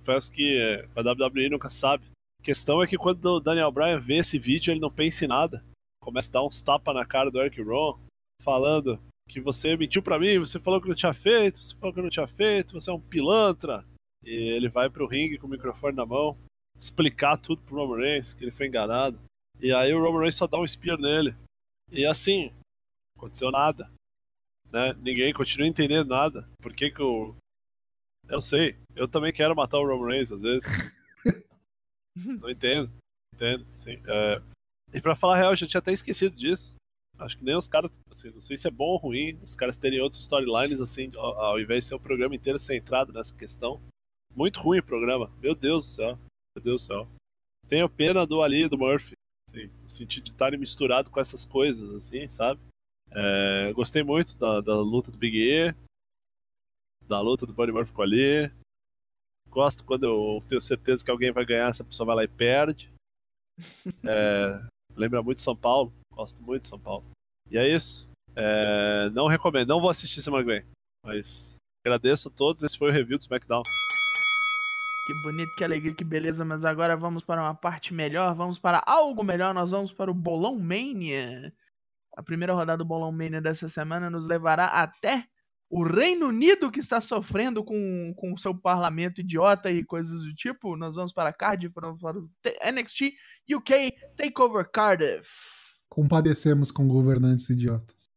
C: Confesso que é, a WWE nunca sabe. A questão é que quando o Daniel Bryan vê esse vídeo, ele não pensa em nada. Começa a dar uns tapas na cara do Eric Rowan, falando que você mentiu pra mim, você falou que não tinha feito, você falou que não tinha feito, você é um pilantra. E ele vai pro ringue com o microfone na mão, explicar tudo pro Roman Reigns, que ele foi enganado. E aí o Roman Reigns só dá um spear nele. E assim, aconteceu nada. Né? Ninguém continua entendendo nada. Por que que o... Eu sei, eu também quero matar o Roman Reigns às vezes. não entendo, entendo, sim. É... E pra falar a real, eu já tinha até esquecido disso. Acho que nem os caras, assim, não sei se é bom ou ruim, os caras terem outros storylines, assim, ao, ao invés de ser o programa inteiro centrado nessa questão. Muito ruim o programa, meu Deus do céu, meu Deus do céu. Tenho pena do Ali e do Murphy, assim, no sentido de estarem misturados com essas coisas, assim, sabe? É, gostei muito da, da luta do Big E, da luta do Buddy Murphy com Ali. Gosto quando eu tenho certeza que alguém vai ganhar, essa pessoa vai lá e perde. É, lembra muito São Paulo. Gosto muito de São Paulo. E é isso. É, não recomendo, não vou assistir semana que vem. Mas agradeço a todos. Esse foi o review do SmackDown.
A: Que bonito, que alegria, que beleza. Mas agora vamos para uma parte melhor. Vamos para algo melhor. Nós vamos para o Bolão Mania. A primeira rodada do Bolão Mania dessa semana nos levará até o Reino Unido, que está sofrendo com o seu parlamento idiota e coisas do tipo. Nós vamos para Cardiff, vamos para o NXT UK Takeover Cardiff.
B: Compadecemos com governantes idiotas.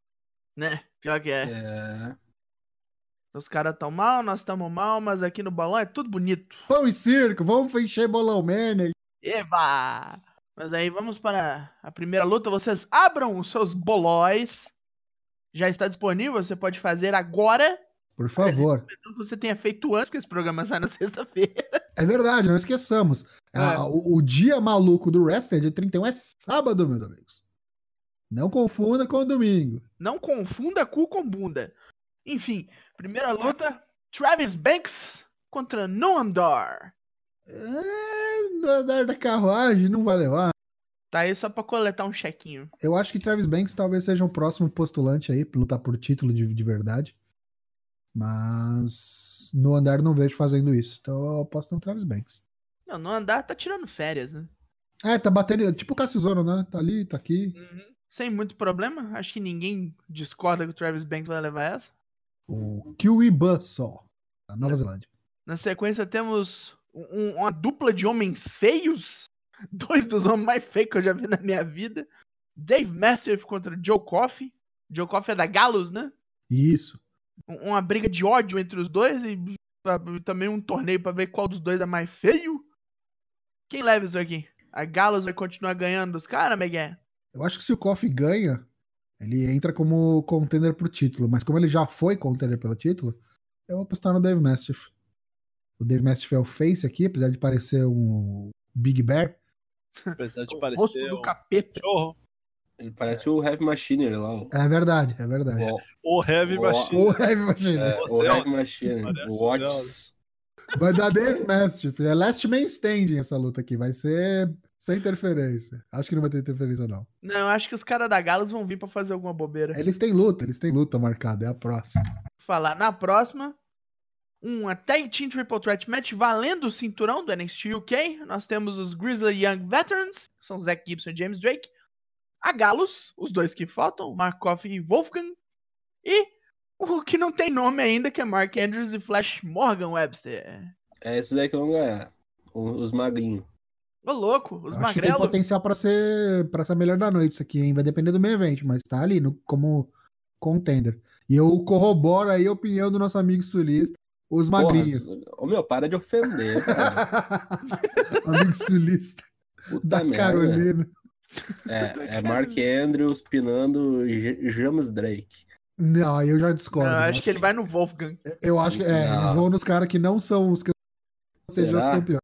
A: Né? Pior que é.
D: É,
A: Os caras tão mal, nós estamos mal, mas aqui no balão é tudo bonito.
B: Pão e circo, vamos encher bolão mania.
A: Eba! Mas aí vamos para a primeira luta. Vocês abram os seus bolóis. Já está disponível, você pode fazer agora.
B: Por favor.
A: Que você tenha feito antes, porque esse programa sai na sexta-feira.
B: É verdade, não esqueçamos.
A: É.
B: Ah, o, o dia maluco do wrestling, dia 31, é sábado, meus amigos. Não confunda com o domingo.
A: Não confunda cu com bunda. Enfim, primeira luta: Travis Banks contra Noam Dar.
B: É, no andar da carruagem, não vai levar.
A: Tá aí só pra coletar um chequinho.
B: Eu acho que Travis Banks talvez seja um próximo postulante aí, pra lutar por título de, de verdade. Mas no andar não vejo fazendo isso. Então eu aposto no Travis Banks.
A: Não, no andar tá tirando férias, né?
B: É, tá batendo. Tipo o Cassius né? Tá ali, tá aqui.
A: Sem muito problema. Acho que ninguém discorda que o Travis Banks vai levar essa.
B: O Kiwi Buzz só. Da Nova Zelândia.
A: Na sequência temos um- uma dupla de homens feios. Dois dos homens mais feios que eu já vi na minha vida. Dave Mastiff contra Joe Coffey. Joe Coffey é da Gallows, né?
B: Isso.
A: Um- Uma briga de ódio entre os dois e pra- também um torneio pra ver qual dos dois é mais feio. Quem leva isso aqui? A Gallows vai continuar ganhando dos caras, Miguel?
B: Eu acho que se o Kofi ganha, ele entra como contender pro título. Mas como ele já foi contender pelo título, eu vou apostar no Dave Mastiff. O Dave Mastiff é o face aqui, apesar de parecer um Big Bear.
C: Apesar de
A: O rosto
C: parecer
A: do
C: um
A: capeta.
D: ele parece o Heavy Machinery lá. O,
B: É verdade, é verdade.
D: o,
C: O Heavy
D: O-
C: Machine.
B: O Heavy Machine.
D: é,
C: o.
D: Heavy Machinery.
C: Parece
D: O Watts.
B: Vai dar Dave Mastiff. É Last Man Standing essa luta aqui. Vai ser sem interferência. Acho que não vai ter interferência, não.
A: Não, eu acho que os caras da Gallows vão vir pra fazer alguma bobeira.
B: Eles têm luta, eles têm luta marcada. É a próxima.
A: falar na próxima. Uma Tag Team Triple Threat Match valendo o cinturão do NXT UK. Nós temos os Grizzly Young Veterans, que são Zack Gibson e James Drake. A Galos, os dois que faltam, Mark Coffey e Wolfgang. E o que não tem nome ainda, que é Mark Andrews e Flash Morgan Webster.
D: É esses aí que vão ganhar. O- Os magrinhos.
A: Ô louco, os
B: Eu acho que tem
A: magrelos.
B: potencial pra ser para ser melhor da noite isso aqui, hein? Vai depender do meio evento, mas tá ali no, como contender. E eu corroboro aí a opinião do nosso amigo sulista, os magrinhos.
D: ô meu, para de ofender, cara.
B: amigo sulista
D: Puta
B: da
D: merda.
B: Carolina.
D: É, é Mark Andrews pinando James Drake.
B: Não, aí eu já discordo.
A: Não, eu
B: Eu
A: acho que ele vai no Wolfgang.
B: Eu acho que é, eles vão nos caras que não são os que sejam os campeões.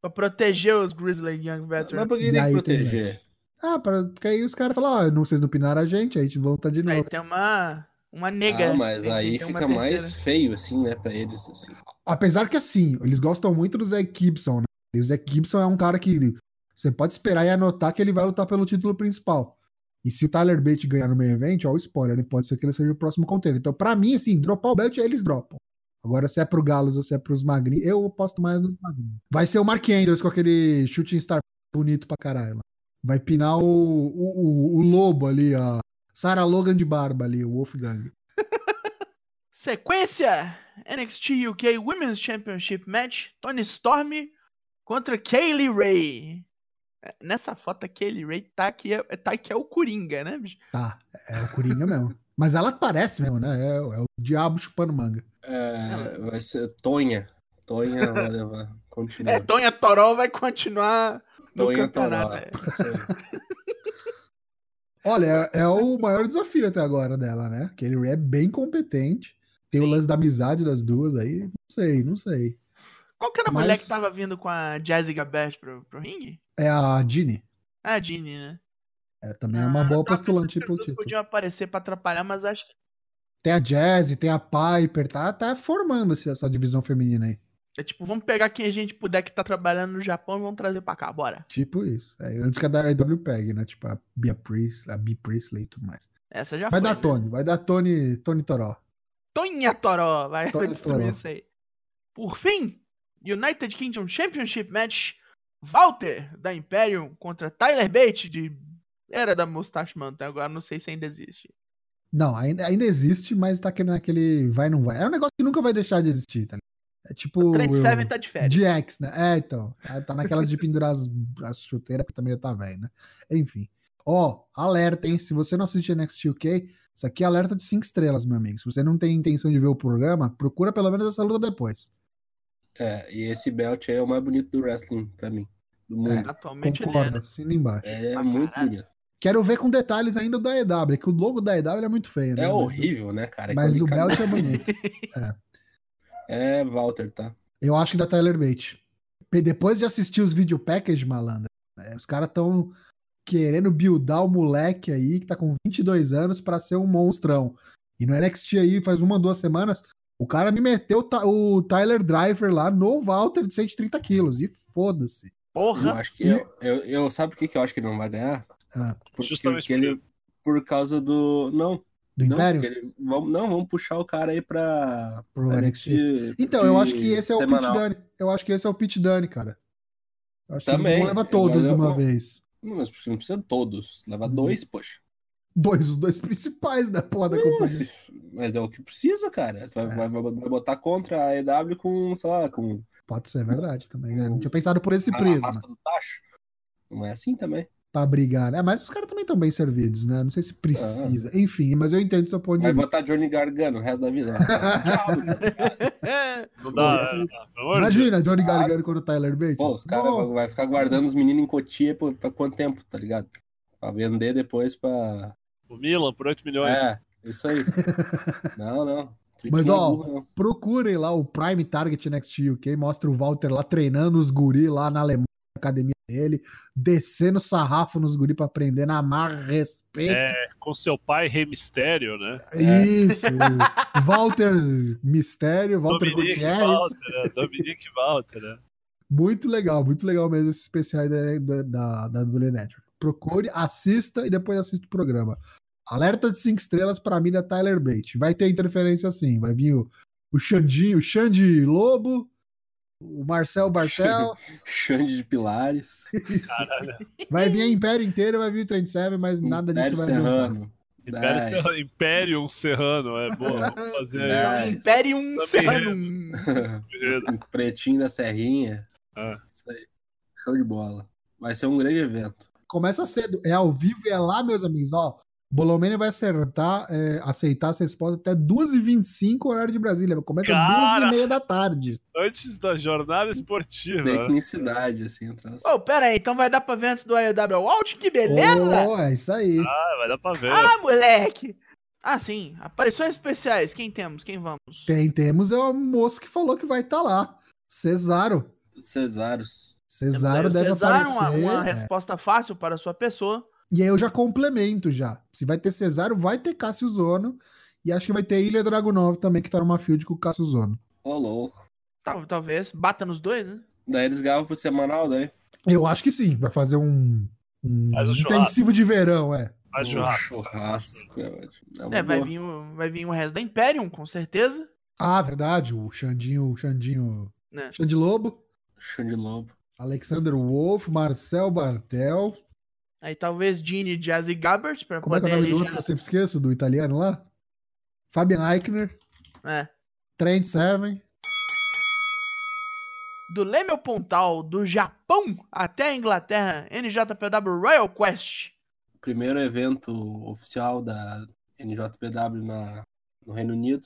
A: Pra proteger os Grizzly Young
D: Mas
A: Veterans.
D: por que tem que
B: aí tem
D: proteger?
B: Ah, pra, porque aí os caras falam, ah, não, vocês não pinaram a gente, aí a gente volta de
A: Aí
B: novo.
A: tem uma, uma nega.
D: Ah, mas aí fica mais feio, assim, né, pra eles, assim.
B: Apesar que assim, eles gostam muito do Zack Gibson, né? E o Zack Gibson é um cara que você pode esperar e anotar que ele vai lutar pelo título principal. E se o Tyler Bate ganhar no meio evento, ó, o spoiler, ele pode ser que ele seja o próximo contender. Então, pra mim, assim, dropar o belt, eles dropam. Agora, se é pro Galos ou se é pros magrinhos, eu aposto mais nos magrinhos. Vai ser o Mark Andrews com aquele shooting star bonito pra caralho. Vai pinar o, o, o, o lobo ali, a Sarah Logan de barba ali, o Wolfgang.
A: Sequência: NXT UK Women's Championship Match. Tony Storm contra Kaylee Ray. É, Nessa foto a Kaylee Ray tá que é, tá que é o Coringa, né, bicho?
B: Tá, é o Coringa mesmo. Mas ela parece mesmo, né? É, é o diabo chupando manga.
D: É, vai ser Tonha. Tonha vai levar. Continua.
A: É, Tonha Toró vai continuar no
D: Tonha
A: campeonato.
D: Toró.
A: é.
B: Olha, é, é o maior desafio até agora dela, né? Aquele Ray é bem competente. Tem o lance da amizade das duas aí. Não sei, não sei.
A: Qual que era a
B: Mas-
A: mulher que tava vindo com a Jessica Beth pro, pro ringue?
B: É a Ginny.
A: Ah, a Ginny, né?
B: É, também é uma boa
A: tava
B: postulante
A: que
B: pro título.
A: podiam aparecer pra atrapalhar, mas acho que
B: Tem a Jazzy, tem a Piper, tá, tá formando essa divisão feminina aí.
A: É tipo, vamos pegar quem a gente puder que tá trabalhando no Japão e vamos trazer pra cá, bora.
B: Tipo isso. É, antes que a AEW pegue, né? Tipo a Bia Priestley, a Bea Priestley e tudo mais.
A: Essa já
B: Vai
A: foi.
B: dar
A: né?
B: Tony, vai dar Tony, Tony Toró.
A: Tonha Toró vai,
B: Tonha
A: destruir
B: Toró.
A: isso aí. Por fim, United Kingdom Championship Match. Walter, da Imperium, contra Tyler Bate, de Era da Mustache Mountain. Agora não sei se ainda existe.
B: Não, ainda, ainda existe, mas tá aquele, naquele vai não vai. É um negócio que nunca vai deixar de existir, tá ligado? É tipo.
A: O Trent
B: eu-
A: Seven tá de férias.
B: DX, né? É, então. Tá, naquelas de pendurar as, as chuteiras, porque também já tá velho, né? Enfim. Ó, alerta, hein? Se você não assiste NXT UK, isso aqui é alerta de 5 estrelas, meu amigo. Se você não tem intenção de ver o programa, procura pelo menos essa luta depois.
D: É, e esse belt aí é o mais bonito do wrestling pra mim. Do mundo.
A: Atualmente ele é,
B: Concordo,
A: né?
B: assina embaixo.
D: É,
A: Pra
D: muito
A: caralho.
D: bonito.
B: Quero ver com detalhes ainda o da EW, que o logo da EW é muito feio, né?
D: É horrível, né, cara?
B: Mas o belt é bonito.
D: É Walter, tá?
B: Eu acho que da Tyler Bate. E Depois de assistir os video package, malandro, né, os caras tão querendo buildar o moleque aí, que tá com 22 anos, pra ser um monstrão. E no NXT aí, faz uma, duas semanas, o cara me meteu o Ty- o Tyler Driver lá no Walter de 130 quilos. E foda-se.
D: Eu
A: Porra!
D: acho que. Eu, eu, eu- sabe por que, que eu acho que ele não vai ganhar?
B: Ah,
D: Porque,
C: Justamente
D: porque
C: por
D: ele. Por causa do. Não,
B: do
D: não,
B: Império?
D: ele- vamos, não, vamos puxar o cara aí pra.
B: Pro
D: pra
B: NXT. Então,
D: de
B: eu acho que esse é o Pit
D: semanal.
B: Dunne. Eu acho que esse é o Pit Dunne, cara. Eu acho que
D: Também,
B: vão levar todos de
D: eu-
B: uma vez.
D: Não, mas não precisa de todos. Leva
B: Hum.
D: dois, poxa.
B: Dois, os dois principais da porra da
D: Não,
B: companhia.
D: se- mas é o que precisa, cara. Tu vai,
B: É.
D: vai- vai- vai botar contra a EW com, sei lá, com
B: Pode ser verdade também. né? Não tinha pensado por esse
D: a
B: prisma.
D: raspa do tacho. Não é assim também.
B: Pra brigar, né? Mas os caras também estão bem servidos, né? Não sei se precisa. Enfim, mas eu entendo seu ponto de
D: Vai
B: vista.
D: botar Johnny Gargano o resto da vida. Tchau.
A: É,
C: Não dá. é.
B: Imagina, Johnny Gargano contra o Tyler Bates.
D: Pô, os caras vão vai ficar guardando os meninos em Cotia por, pra quanto tempo, tá ligado? Pra vender depois pra.
C: O Milan por 8 milhões.
D: É, isso aí. não, não.
B: Mas,
D: é
B: ó. Procurem lá o Prime Target Next UK, mostra o Walter lá treinando os guri lá na Alemanha, na academia dele, descendo sarrafo nos guri pra aprender na marra, respeito.
C: É, com seu pai, Rei Mistério, né?
B: Isso, o Walter Mistério, Walter
C: Dominique
B: Gutierrez.
C: Walter, né? Dominique Walter, né?
B: Muito legal, muito legal mesmo esses especiais da, da, da, Network. Procure, assista e depois assista o programa. Alerta de 5 estrelas pra mim da Tyler Bate. Vai ter interferência sim. Vai vir o, o Xandinho, o Xande Lobo, o Marcel Bartel.
D: Xande de Pilares.
B: Vai vir a Império inteira, vai vir o Trend Seven, mas nada
D: Império
B: disso vai.
D: Serrano.
C: Império
D: Dez.
C: Serrano, Imperium Serrano, é boa. Vamos fazer aí.
D: Dez.
A: Imperium Serranum.
C: um
D: Pretinho da Serrinha.
C: Ah.
D: Isso aí. Show de bola. Vai ser um grande evento.
B: Começa cedo, é ao vivo e é lá, meus amigos. Ó, Bolomene vai acertar, é, aceitar essa resposta até 2h25, horário de Brasília. Começa
C: Cara!
B: 2h30 da tarde.
C: Antes da jornada esportiva.
D: Tecnicidade, assim, o troço.
A: Ô, pera aí, então vai dar pra ver antes do AEW Out? Que beleza!
B: Oh, é isso aí.
C: Ah, vai dar pra ver.
A: Ah, moleque! Ah, sim. Aparições especiais. Quem temos? Quem vamos?
B: Tem, temos é o moço que falou que vai estar lá. Cesaro.
D: Cesaros.
B: Cesaro deve
A: Cesaro,
B: aparecer.
A: uma, uma
B: é.
A: resposta fácil para a sua pessoa.
B: E aí eu já complemento já. Se vai ter Cesaro, vai ter Cássio Zono. E acho que vai ter Ilha Dragunov também, que tá numa field com o Cássio Zono.
D: Ô, louco.
A: Tal- Talvez. Bata nos dois, né?
D: Daí eles ganhavam pro semanal, daí.
B: Eu acho que sim. Vai fazer um, um
C: Faz
B: intensivo de verão, é.
C: Faz
D: Um
C: churrasco.
D: churrasco. É,
A: É, vai
D: boa.
A: vir, o, vai vir o resto da Imperium, com certeza.
B: Ah, verdade, o Xandinho, Xandinho,
A: Né?
B: Xande Lobo,
D: Xande Lobo.
B: Alexander Wolf, Marcel Bartel.
A: Aí talvez Gene Jazzy Gabbert pra
B: Como é que é
A: poder
B: o nome do outro que eu sempre esqueço, do italiano lá? Fabian Eichner,
A: é.
B: Trent Seven.
A: Do Lemel Pontal, do Japão até a Inglaterra, NJPW Royal Quest.
D: Primeiro evento oficial da NJPW na, no Reino Unido.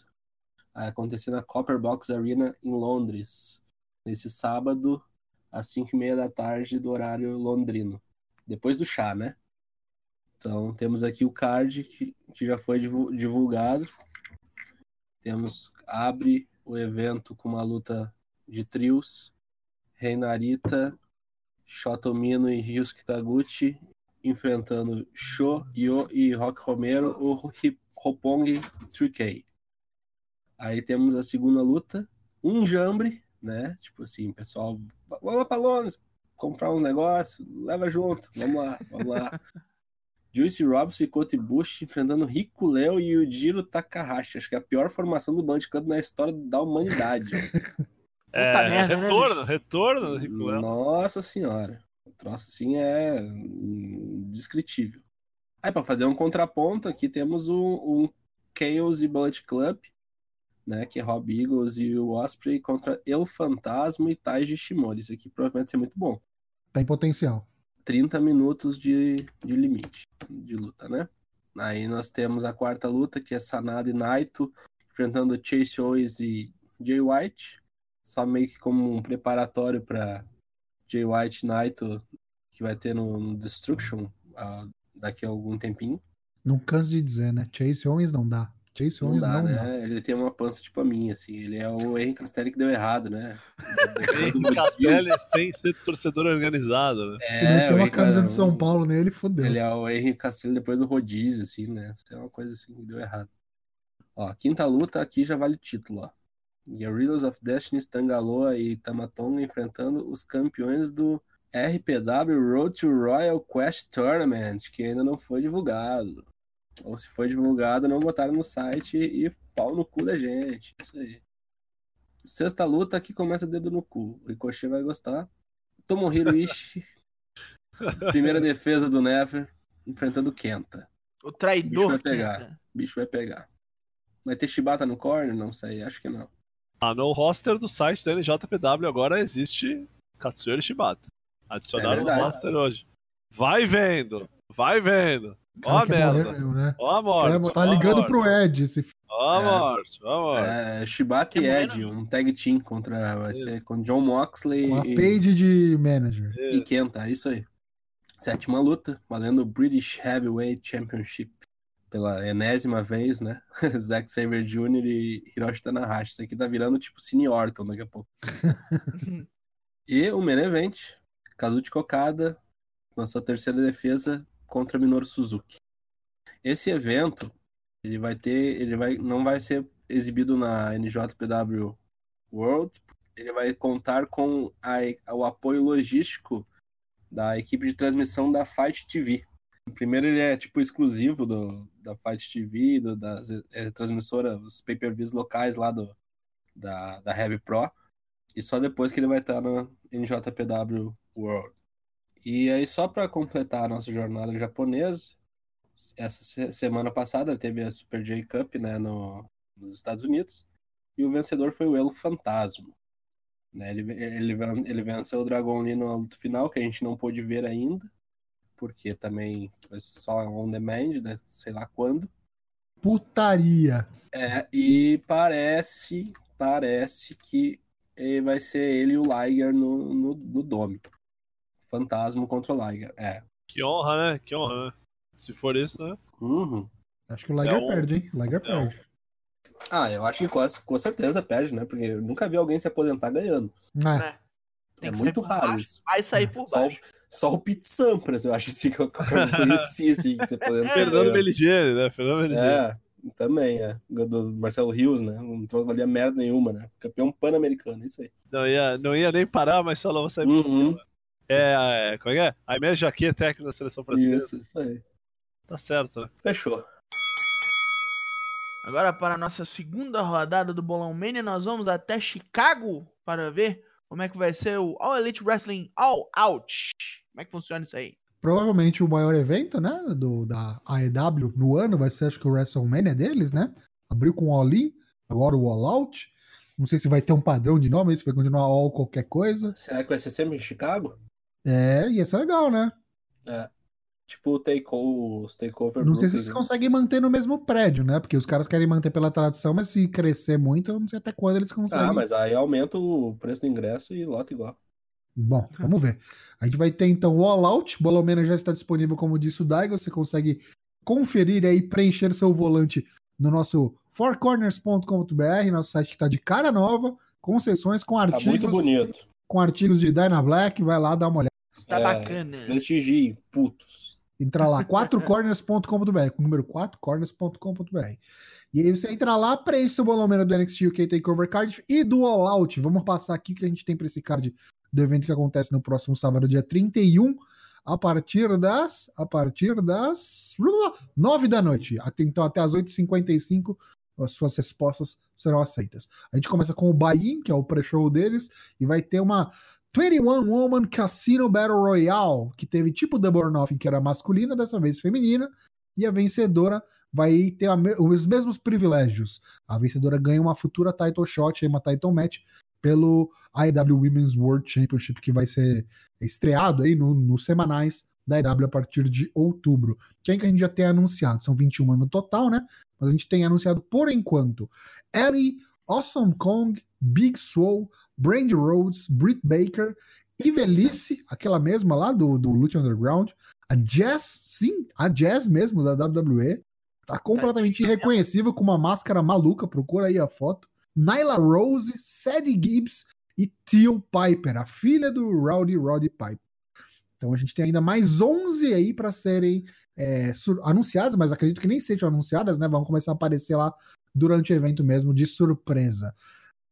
D: Vai acontecer na Copper Box Arena em Londres. Nesse sábado, às 5 e meia da tarde do horário londrino. Depois do chá, né? Então temos aqui o card que, que já foi divu- divulgado. Temos abre o evento com uma luta de trios. Reinarita, Shotomino e Ryusuke Taguchi enfrentando Sho, Yo e Rock Romero, o Hip- Roppongi 3K. Aí temos a segunda luta, um jambre, né? Tipo assim, pessoal, vamos lá pra Londres, comprar uns negócios, leva junto, vamos lá, vamos lá. Juice Robinson e Kota Ibushi enfrentando Rico Léo e Yujiro Takahashi. Acho que é a pior formação do Band Club na história da humanidade.
C: É,
A: merda, né,
C: retorno, retorno do Rico Léo.
D: Nossa senhora. O troço assim é indescritível. Aí para fazer um contraponto, aqui temos um, um Chaos e Bullet Club, né, que é Rob Eagles e o Osprey contra El Fantasma e Taiji Shimori. Isso aqui provavelmente vai ser muito bom.
B: Tem potencial.
D: 30 minutos de, de limite de luta, né? Aí nós temos a quarta luta, que é Sanada e Naito enfrentando Chase Owens e Jay White. Só meio que como um preparatório para Jay White e Naito, que vai ter no, no Destruction ah, daqui a algum tempinho.
B: Não canso de dizer, né? Chase Owens não dá. Chase
D: Não
B: Owens
D: dá,
B: não
D: né?
B: dá.
D: Ele tem uma pança tipo a minha, assim. Ele é o Henry Castelli que deu errado, né?
C: Henrique Castelli sem ser torcedor organizado, né?
B: Se não
D: É,
B: tem
D: o
B: uma
D: Henry
B: camisa de São Paulo nele, fodeu.
D: Ele é o Henry Castilho depois do rodízio, assim, né? Isso é uma coisa assim que deu errado. Ó, quinta luta aqui já vale título, ó. Guerrillas of Destiny, Stangaloa e Tamatonga enfrentando os campeões do RPW Road to Royal Quest Tournament, que ainda não foi divulgado. Ou se foi divulgado, não botaram no site e pau no cu da gente. Isso aí. Sexta luta aqui começa dedo no cu. O Ricochet vai gostar. Tomohiro Ishii. Primeira defesa do Never, enfrentando o Kenta.
A: O
D: Bicho
A: traidor.
D: vai pegar.
A: Kenta.
D: O bicho vai pegar. Vai ter Shibata no corner? Não sei, acho que não.
C: Ah, no roster do site da NJPW agora existe Katsuya Shibata. Adicionaram
D: É
C: no roster hoje. Vai vendo, vai vendo. Ó a
B: morrer
C: merda.
B: mesmo, né?
C: Ó a morte.
B: Tá ligando
C: morte,
B: pro Ed esse filho.
C: Ó a
D: É.
C: morte, ó a morte.
D: É, Shibata e
A: Quer morrer,
D: Ed, um tag team contra. Vai ser
C: Isso.
D: com John Moxley
B: Com a
D: e,
B: page de manager.
D: e Kenta, é isso aí. Sétima luta, valendo o British Heavyweight Championship. Pela enésima vez, né? Zack Sabre Jr. e Hiroshi Tanahashi. Isso aqui tá virando tipo Cine Orton daqui a pouco. E o main event, Kazuchi Okada, na sua terceira defesa contra Minoru Suzuki. Esse evento, ele vai ter, ele vai, não vai ser exibido na NJPW World, ele vai contar com a- o apoio logístico da equipe de transmissão da Fight TV. Primeiro ele é tipo exclusivo do, da Fight TV, do, das é, transmissoras, os pay-per-views locais lá do, da, da Heavy Pro. E só depois que ele vai estar na NJPW World. E aí, só para completar a nossa jornada japonesa, essa se- semana passada teve a Super J Cup né, no, nos Estados Unidos. E o vencedor foi o Elo Fantasma. Né, ele, ele, ele venceu o Dragon Lee na luta final, que a gente não pôde ver ainda. Porque também foi só on demand, né, sei lá quando.
B: Putaria.
D: É, e parece, parece que vai ser ele e o Liger no, no, no Dome. Fantasma contra o Liger. É.
C: Que honra, né? Que honra, né? Se for isso, né?
D: Uhum.
B: Acho que o Liger
C: É um-
B: perde, hein? O Liger
C: é um-
B: perde.
D: Ah, eu acho que com, com certeza perde, né? Porque eu nunca vi alguém se aposentar ganhando.
B: É.
A: É.
D: É muito raro
A: baixo.
D: isso.
A: Vai sair por
D: Só,
A: baixo.
D: só o Pete Sampras, eu acho assim, que eu, conheci, assim, que se aposentou
C: Fernando
D: ganhando.
C: Meligeni, né? Fernando Meligeni.
D: É, também, é. Do Marcelo Rios, né? Não trouxe valia merda nenhuma, né? Campeão pan-americano, isso aí.
C: Não, ia, não ia nem parar, mas só vou sair por
D: Uhum.
C: É, é, como é que é? A minha Jaquet, técnico da seleção francesa.
D: Isso, isso aí.
C: Tá certo, né?
D: Fechou.
A: Agora, para a nossa segunda rodada do Bolão Mania, nós vamos até Chicago para ver como é que vai ser o All Elite Wrestling All Out. Como é que funciona isso aí?
B: Provavelmente o maior evento, né, do, da AEW no ano vai ser, acho que o WrestleMania deles, né? Abriu com o All In, agora o All Out. Não sei se vai ter um padrão de nome, se vai continuar All qualquer coisa.
D: Será que vai ser sempre em Chicago?
B: É, ia ser legal, né?
D: É. Tipo o takeover, os takeover
B: Não sei se eles
D: né?
B: conseguem manter no mesmo prédio, né? Porque os caras querem manter pela tradição, mas se crescer muito, eu não sei até quando eles conseguem.
D: Ah, mas aí aumenta o preço do ingresso e lota igual.
B: Bom, vamos ver. A gente vai ter então o All Out. Bolomena já está disponível, como disse o Daigo. Você consegue conferir aí, preencher seu volante no nosso fourcorners.com.br, nosso site que está de cara nova, com sessões, com
D: Tá
B: artigos,
D: muito bonito.
B: com artigos de Dyna Black. Vai lá dar uma olhada.
A: Tá
D: É,
A: bacana.
D: Prestigiem, putos.
B: Entra lá, 4corners.com.br, com o número 4corners.com.br. E aí você entra lá, preenche seu bolomena do NXT UK Takeover Card e do All Out. Vamos passar aqui o que a gente tem para esse card do evento que acontece no próximo sábado, dia 31, a partir das. A partir das. 9 da noite. Até- Então, até as 8h55, as suas respostas serão aceitas. A gente começa com o Buy-In, que é o pré-show deles, e vai ter uma 21 Woman Casino Battle Royale, que teve tipo Double or Nothing, que era masculina, dessa vez feminina, e a vencedora vai ter os mesmos privilégios. A vencedora ganha uma futura title shot, uma title match, pelo IW Women's World Championship, que vai ser estreado aí no- nos semanais da IW a partir de outubro. Quem que a gente já tem anunciado? São 21 no total, né? Mas a gente tem anunciado por enquanto Ellie, Awesome Kong, Big Swole, Brandy Rhodes, Britt Baker, Ivelice, aquela mesma lá do, do Lucha Underground, a Jazz, sim, a Jazz mesmo da WWE, tá completamente irreconhecível com uma máscara maluca, procura aí a foto. Nyla Rose, Sadie Gibbs e Teal Piper, a filha do Rowdy Roddy Piper. Então a gente tem ainda mais 11 aí para serem é, anunciadas, mas acredito que nem sejam anunciadas, né? Vão começar a aparecer lá durante o evento mesmo, de surpresa.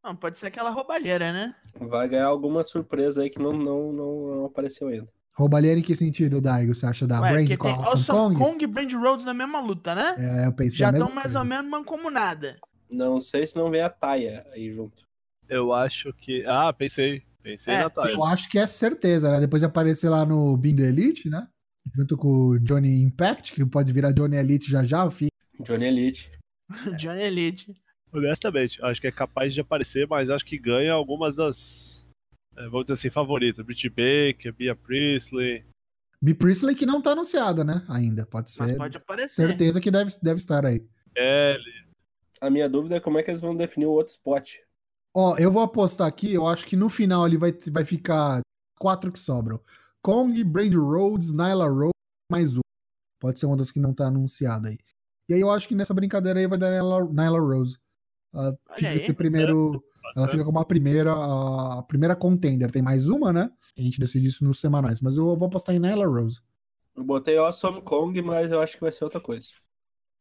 A: Não, pode ser aquela roubalheira, né?
D: Vai ganhar alguma surpresa aí que não, não, não, não apareceu ainda.
B: Roubalheira em que sentido, Daigo? Você acha da
A: Ué,
B: Brand
A: porque
B: com a
A: tem
B: Awesome Kong?
A: Kong e Brandy Rhodes na mesma luta, né?
B: É, eu pensei
A: Já estão mais
B: coisa.
A: ou menos mancomunada.
D: Não sei se não vem a Taia aí junto.
C: Eu acho que. Ah, pensei. Pensei
A: É,
C: na Thay.
B: Eu acho que é certeza, né? Depois de aparecer lá no Bindo Elite, né? Junto com o Johnny Impact, que pode virar Johnny Elite já já, fi-
D: Johnny Elite.
A: Johnny Elite.
C: Honestamente, acho que é capaz de aparecer, mas acho que ganha algumas das. é, vamos dizer assim, favoritas. Britt Baker, Bia Priestley.
B: B. Priestley que não tá anunciada, né? Ainda, pode
A: Mas
B: ser.
A: pode aparecer.
B: Certeza que deve, deve estar aí.
C: Ellie.
D: A minha dúvida é como é que eles vão definir o outro spot.
B: Ó, eu vou apostar aqui, eu acho que no final ele vai, vai ficar quatro que sobram. Kong, Brandy Rhodes, Nyla Rose, mais um. Pode ser uma das que não tá anunciada aí. E aí eu acho que nessa brincadeira aí vai dar Nyla, Nyla Rose. Ela fica
A: aí,
B: esse primeiro. Ela fica como a primeira, a primeira contender. Tem mais uma, né? A gente decide isso nos semanais. Mas eu vou apostar em Nyla Rose.
D: Eu botei Awesome Kong, mas eu acho que vai ser outra coisa.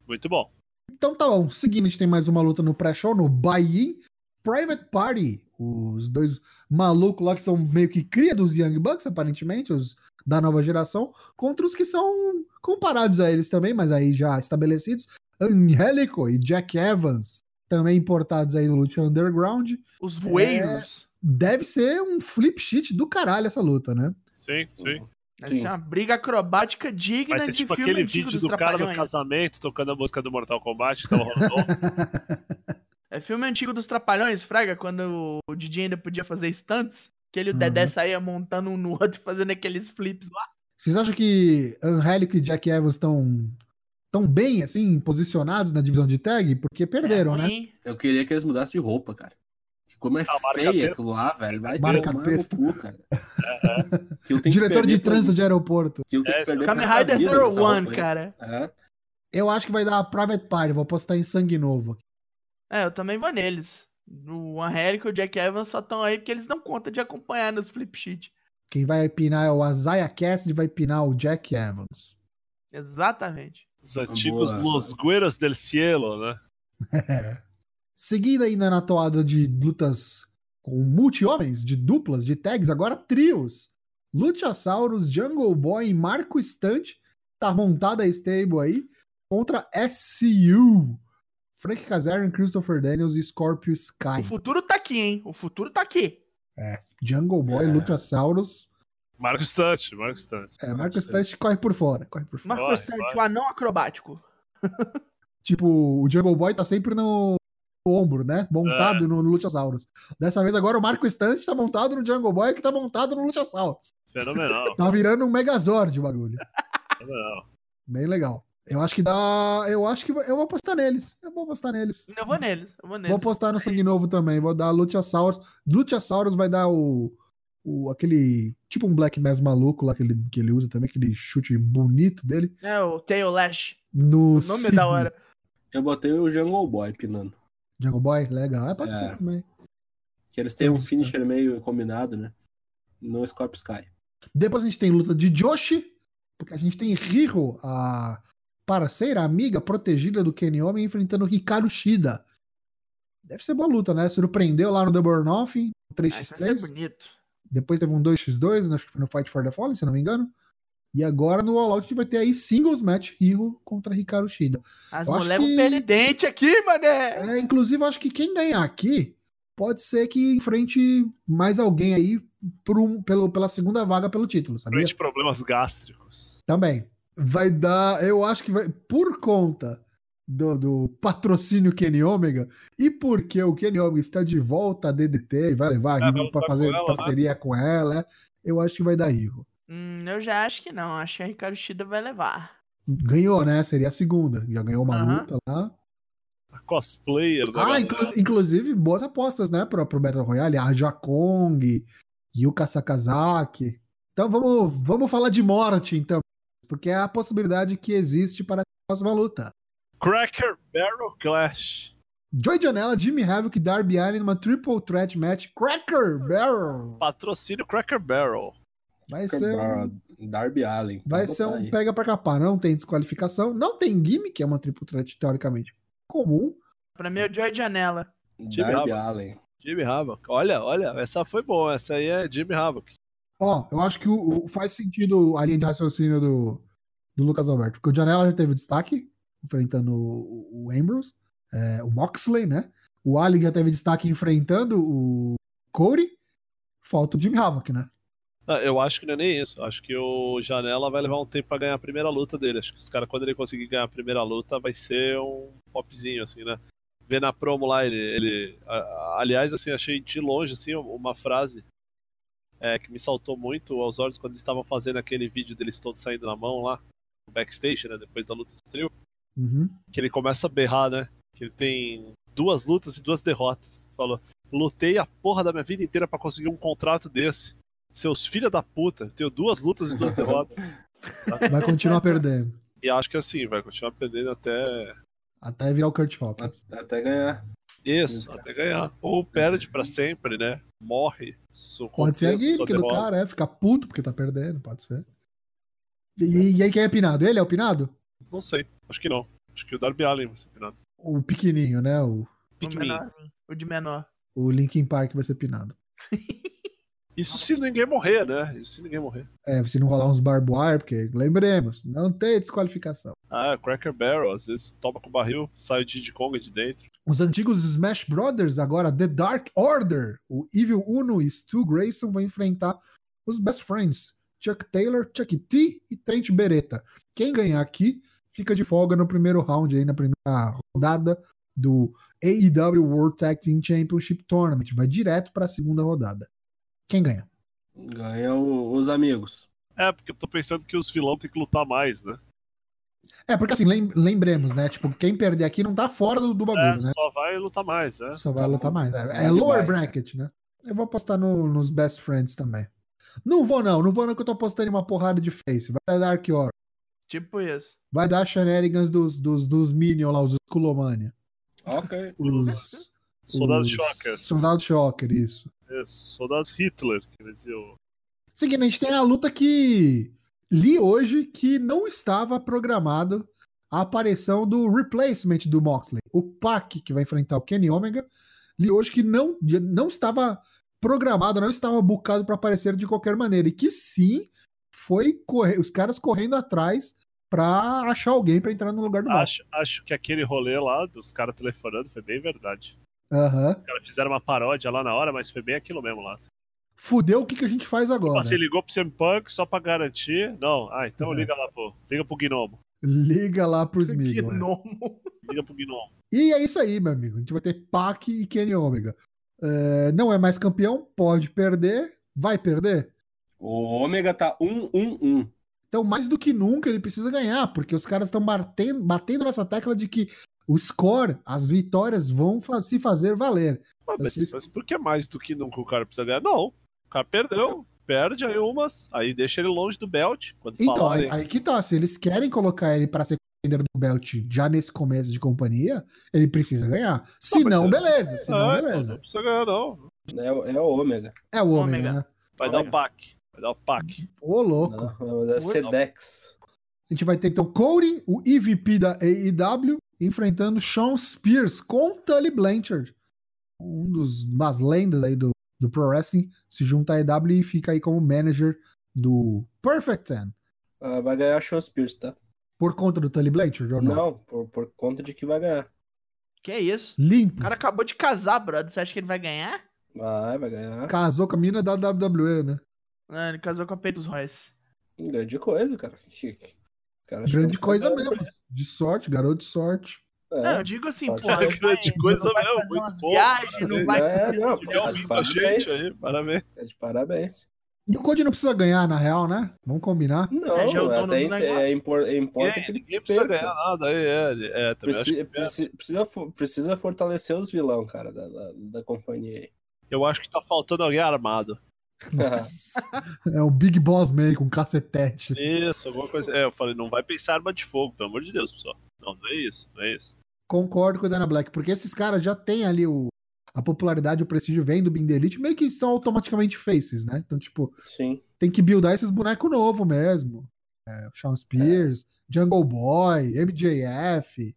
C: Muito bom.
B: Então tá bom. Seguindo, a gente tem mais uma luta no pré-show, no Buy-In. Private Party. Os dois malucos lá que são meio que cria dos Young Bucks, aparentemente, os da nova geração, contra os que são comparados a eles também, mas aí já estabelecidos. Angélico e Jack Evans, também importados aí no Lucha Underground.
A: Os voeiros.
B: Deve ser um flip sheet do caralho essa luta, né?
C: Sim, sim.
A: Vai
D: Sim.
A: ser uma briga acrobática digna
C: Vai ser
A: de
C: tipo
A: filme
C: aquele vídeo do cara no casamento tocando a música do Mortal Kombat que tava rolando.
A: É filme antigo dos Trapalhões, Fraga, quando o DJ ainda podia fazer stunts. Que ele e o
B: Uhum.
A: Dedé saía montando um no outro e fazendo aqueles flips lá.
B: Vocês acham que Angélico e Jack Evans estão tão bem, assim, posicionados na divisão de tag? Porque perderam,
A: é
B: né?
D: Eu queria que eles mudassem de roupa, cara. Ficou mais
C: Ah, marca
D: feia aquilo lá, velho. Vai
B: Marca
D: tomar
B: texto.
D: no cu, cara. Tem que
B: Diretor de
D: pra-
B: trânsito de aeroporto.
D: Aquilo tem
C: É,
D: que perder
A: Kamen Rider Zero One, cara.
D: É.
B: Eu acho que vai dar Private Party, vou apostar em sangue novo.
A: É, eu também vou neles. O Angélico e o Jack Evans só estão aí porque eles dão conta de acompanhar nos flip sheet.
B: Quem vai pinar é o Isaiah Cassidy, vai pinar o Jack Evans.
A: Exatamente.
C: Os antigos
D: Boa.
C: Los Gueros del Cielo, né?
B: Seguindo ainda na toada de lutas com multi-homens, de duplas, de tags, agora trios. Luchasaurus, Jungle Boy e Marco Stunt. Tá montada a stable aí. Contra SCU. Frank Kazarian, Christopher Daniels e Scorpio Sky.
A: O futuro tá aqui, hein? O futuro tá aqui.
B: Jungle Boy,
D: É.
B: Luchasaurus.
C: Marco Stunt, Marco Stunt.
B: É, Marcos Stunt corre por fora, corre por fora.
A: Marco Stunt, o anão acrobático.
B: Tipo, o Jungle Boy tá sempre no, no ombro, né? Montado no, no Luchasaurus. Dessa vez agora o Marco Stunt tá montado no Jungle Boy que tá montado no Luchasaurus.
C: Fenomenal,
B: Tá virando um Megazord o bagulho.
C: fenomenal.
B: Bem legal. Eu acho que dá. Eu acho que eu vou apostar neles. Eu vou apostar neles.
A: Eu vou nele, eu vou nele.
B: Vou apostar no sangue novo também. Vou dar Luchasaurus. Luchasaurus vai dar o. o aquele. Tipo um Black Mass maluco lá que ele, que ele usa também, aquele chute bonito dele.
A: É, o Tail Lash.
B: No
A: O nome é da hora.
D: Eu botei o Jungle Boy pinando.
B: Jungle Boy, legal. É, pode
D: É.
B: ser também.
D: Que eles têm um finisher meio combinado, né? No Scorpio Sky.
B: Depois a gente tem luta de Joshi, porque a gente tem Hiro, a parceira, amiga, protegida do Kenny Omega, enfrentando Hikaru Shida. Deve ser boa luta, né? Surpreendeu lá no Double or Nothing,
A: Ah, isso vai ser
B: 3x3.
A: bonito.
B: Depois teve um 2x2, acho que foi no Fight for the Fallen, se não me engano. E agora no All Out a gente vai ter aí singles match Hiro contra Hikaru Shida.
A: As mulheres
B: que-
A: vão perder dente aqui, mané.
B: É, inclusive, eu acho que quem ganhar aqui pode ser que enfrente mais alguém aí por um, pelo, pela segunda vaga pelo título, sabia?
C: Frente problemas gástricos.
B: Também. Vai dar, eu acho que vai, por conta do, do patrocínio Kenny Omega e porque o Kenny Omega está de volta a DDT e vai levar a
C: vai
B: pra
C: lutar
B: fazer
C: com ela, né?
B: parceria com ela, eu acho que vai dar Riho.
A: Hum, eu já acho que não. Acho que a Ricardo Shida vai levar.
B: Ganhou, né? Seria a segunda. Já ganhou uma luta lá.
C: A cosplayer da
B: Ah, inclu- inclusive, boas apostas, né? Pro, pro Battle Royale. A Jakong, Yuka Sakazaki. Então vamos, vamos falar de morte, então. Porque é a possibilidade que existe para a próxima luta.
C: Cracker Barrel Clash.
B: Joy Janela, Jimmy Havoc e Darby Allin numa triple threat match. Cracker Barrel.
C: Patrocínio Cracker Barrel.
B: Vai ser, um-
D: Darby Allen.
B: vai
D: Pode
B: ser
D: botar
B: um
D: aí.
B: pega pra capar. Não tem desqualificação. Não tem gimmick, é uma triple threat teoricamente comum.
A: Pra mim é o Joy Janela.
D: Darby. Allen.
C: Jimmy Havoc. Olha, olha, essa foi boa. Essa aí é Jimmy Havoc.
B: Ó, eu acho que o, o- faz sentido a linha de raciocínio do, do Lucas Alberto. Porque o Janela já teve destaque, enfrentando o, o Ambrose, é, o Moxley, né? O Ali já teve destaque enfrentando o Cody. Falta o Jimmy Havoc, né?
C: Ah, Eu acho que não é nem isso. Acho que o Janela vai levar um tempo pra ganhar a primeira luta dele. Acho que os caras, quando ele conseguir ganhar a primeira luta, vai ser um popzinho, assim, né? Ver na promo lá, ele. ele a- aliás, assim, achei de longe, assim, uma frase é, que me saltou muito aos olhos quando eles estavam fazendo aquele vídeo deles todos saindo na mão lá, backstage, né? Depois da luta do trio.
B: Uhum.
C: Que ele começa a berrar, né? Que ele tem duas lutas e duas derrotas. Falou: lutei a porra da minha vida inteira pra conseguir um contrato desse. Seus filhos da puta, tenho duas lutas e duas derrotas. sabe?
B: Vai continuar perdendo.
C: E acho que assim, vai continuar perdendo até.
B: Até virar o Kurt Hawkins.
D: Até ganhar.
C: Isso,
D: Isso.
C: até ganhar. Ou perde pra sempre, né? Morre.
B: Pode ser a gimmick do cara, é. Ficar puto porque tá perdendo, pode ser. E, e aí quem é pinado? Ele é o pinado?
C: Não sei, acho que não. Acho que o Darby Allen vai ser pinado.
B: O pequenininho, né? O,
C: Pequenininho.
A: O de menor.
B: o Linkin Park vai ser pinado.
C: Isso se ninguém morrer, né? Isso se ninguém morrer.
B: É, se não rolar uns barbed wire, porque lembremos, não tem desqualificação.
C: Ah, Cracker Barrel, às vezes toma com o barril, sai o Diddy Kong de dentro.
B: Os antigos Smash Brothers, agora The Dark Order, o Evil Uno e Stu Grayson vão enfrentar os Best Friends, Chuck Taylor, Chuck T e Trent Beretta. Quem ganhar aqui fica de folga no primeiro round, aí na primeira rodada do AEW World Tag Team Championship Tournament. Vai direto para a segunda rodada. Quem ganha?
D: Ganha os amigos.
C: É, porque eu tô pensando que os vilões têm que lutar mais, né?
B: É, porque assim, lem- lembremos, né? Tipo, quem perder aqui não tá fora do, do
C: É,
B: bagulho, né?
C: só vai lutar mais, né?
B: Só vai lutar mais. É, é
D: É,
B: lower
D: vai.
B: bracket, né? Eu vou apostar no- nos best friends também. Não vou, não. Não vou, não, que eu tô apostando em uma porrada de face. Vai dar Dark Order.
A: Tipo isso.
B: Vai dar shenanigans dos, dos, dos Minions lá, os Skulomania.
D: Ok.
B: Os.
C: Soldado Shocker.
B: Soldado Shocker, isso.
C: Isso, soldados Hitler, quer dizer, o
B: Seguinte, a gente tem a luta que li hoje que não estava programado a aparição do replacement do Moxley. O Pac, que vai enfrentar o Kenny Omega, li hoje que não, não estava programado, não estava bucado para aparecer de qualquer maneira. E que sim, foi correr, os caras correndo atrás pra achar alguém pra entrar no lugar do mal.
C: Acho, acho que aquele rolê lá dos caras telefonando foi bem verdade.
B: Aham.
C: Os caras fizeram uma paródia lá na hora, mas foi bem aquilo mesmo lá.
B: Fudeu, o que, que a gente faz agora?
C: Você ligou pro CM Punk só pra garantir? Não. Ah, então
B: É.
C: liga lá, pô. Liga pro Gnomo.
B: Liga lá pro Smigol. né?
A: gnomo.
C: Liga pro Gnomo.
B: E é isso aí, meu amigo. A gente vai ter Pac e Kenny Omega. É, não é mais campeão, pode perder, vai perder.
D: O Ômega tá 1-1-1.
B: Então, mais do que nunca, ele precisa ganhar, porque os caras estão batendo, batendo nessa tecla de que o score, as vitórias vão fa- se fazer valer.
C: Ah, mas,
B: Vocês-
C: mas por que mais do que nunca o cara precisa ganhar? Não. O cara perdeu. Perde aí umas, aí deixa ele longe do belt. Quando
B: Então,
C: falarem.
B: aí, aí que tá. Se eles querem colocar ele para ser contender do belt já nesse começo de companhia, ele precisa ganhar. Se não,
C: é-
B: beleza. Se não,
C: então
B: beleza.
C: não precisa ganhar, não.
D: É, o- é o Ômega.
B: É o Ômega,
A: Ômega.
B: né?
C: Vai dar o
A: Ômega.
C: pack. Vai dar o pack.
B: Ô, louco.
D: Não, é o Sedex.
B: A gente vai ter então Cody, o EVP da AEW, enfrentando Sean Spears com Tully Blanchard. Um dos das lendas aí do, do Pro Wrestling se junta à AEW e fica aí como manager do Perfect Ten.
D: Ah, vai ganhar Sean Spears, tá?
B: Por conta do Tully Blanchard ou não?
D: Não, por, por conta de que vai ganhar.
A: Que é isso?
B: Limpo.
A: O cara acabou de casar, brother. Você acha que ele vai ganhar?
D: Vai, vai ganhar.
B: Casou com a mina da WWE, né?
A: Ah, ele casou com a Peitos Royce.
D: Grande coisa, cara. Cara
B: Grande
D: que
B: coisa mesmo. De sorte, garoto de sorte.
A: Não,
D: É,
A: eu digo assim, não
C: Grande
A: vai-
C: coisa
A: não vai
C: mesmo, muito bom.
A: viagens, não vai
D: É, não, pô,
A: de
D: tá de parabéns.
C: gente aí, parabéns.
D: é de parabéns.
B: E o Cody não precisa ganhar, na real, né? Vamos combinar.
D: Não,
A: É, já é
D: até é, impor- é importa
C: Ninguém,
D: que ele
C: ninguém precisa ganhar nada aí, é. é também acho,
D: Preci-
C: que,
D: preci- precisa, fo- precisa fortalecer os vilão, cara, da, da, da companhia aí.
C: eu acho que tá faltando alguém armado.
B: É o Big Boss Man com cacetete.
C: Isso, alguma coisa. É, eu falei, não vai pensar arma de fogo, pelo amor de Deus, pessoal. Não, não é isso, não é isso.
B: Concordo com o Dana Black, porque esses caras já têm ali o, a popularidade, o prestígio vem do the Elite, meio que são automaticamente faces, né? Então, tipo,
D: Sim.
B: tem que buildar esses bonecos novos mesmo. É, Sean Spears, Jungle Boy, MJF.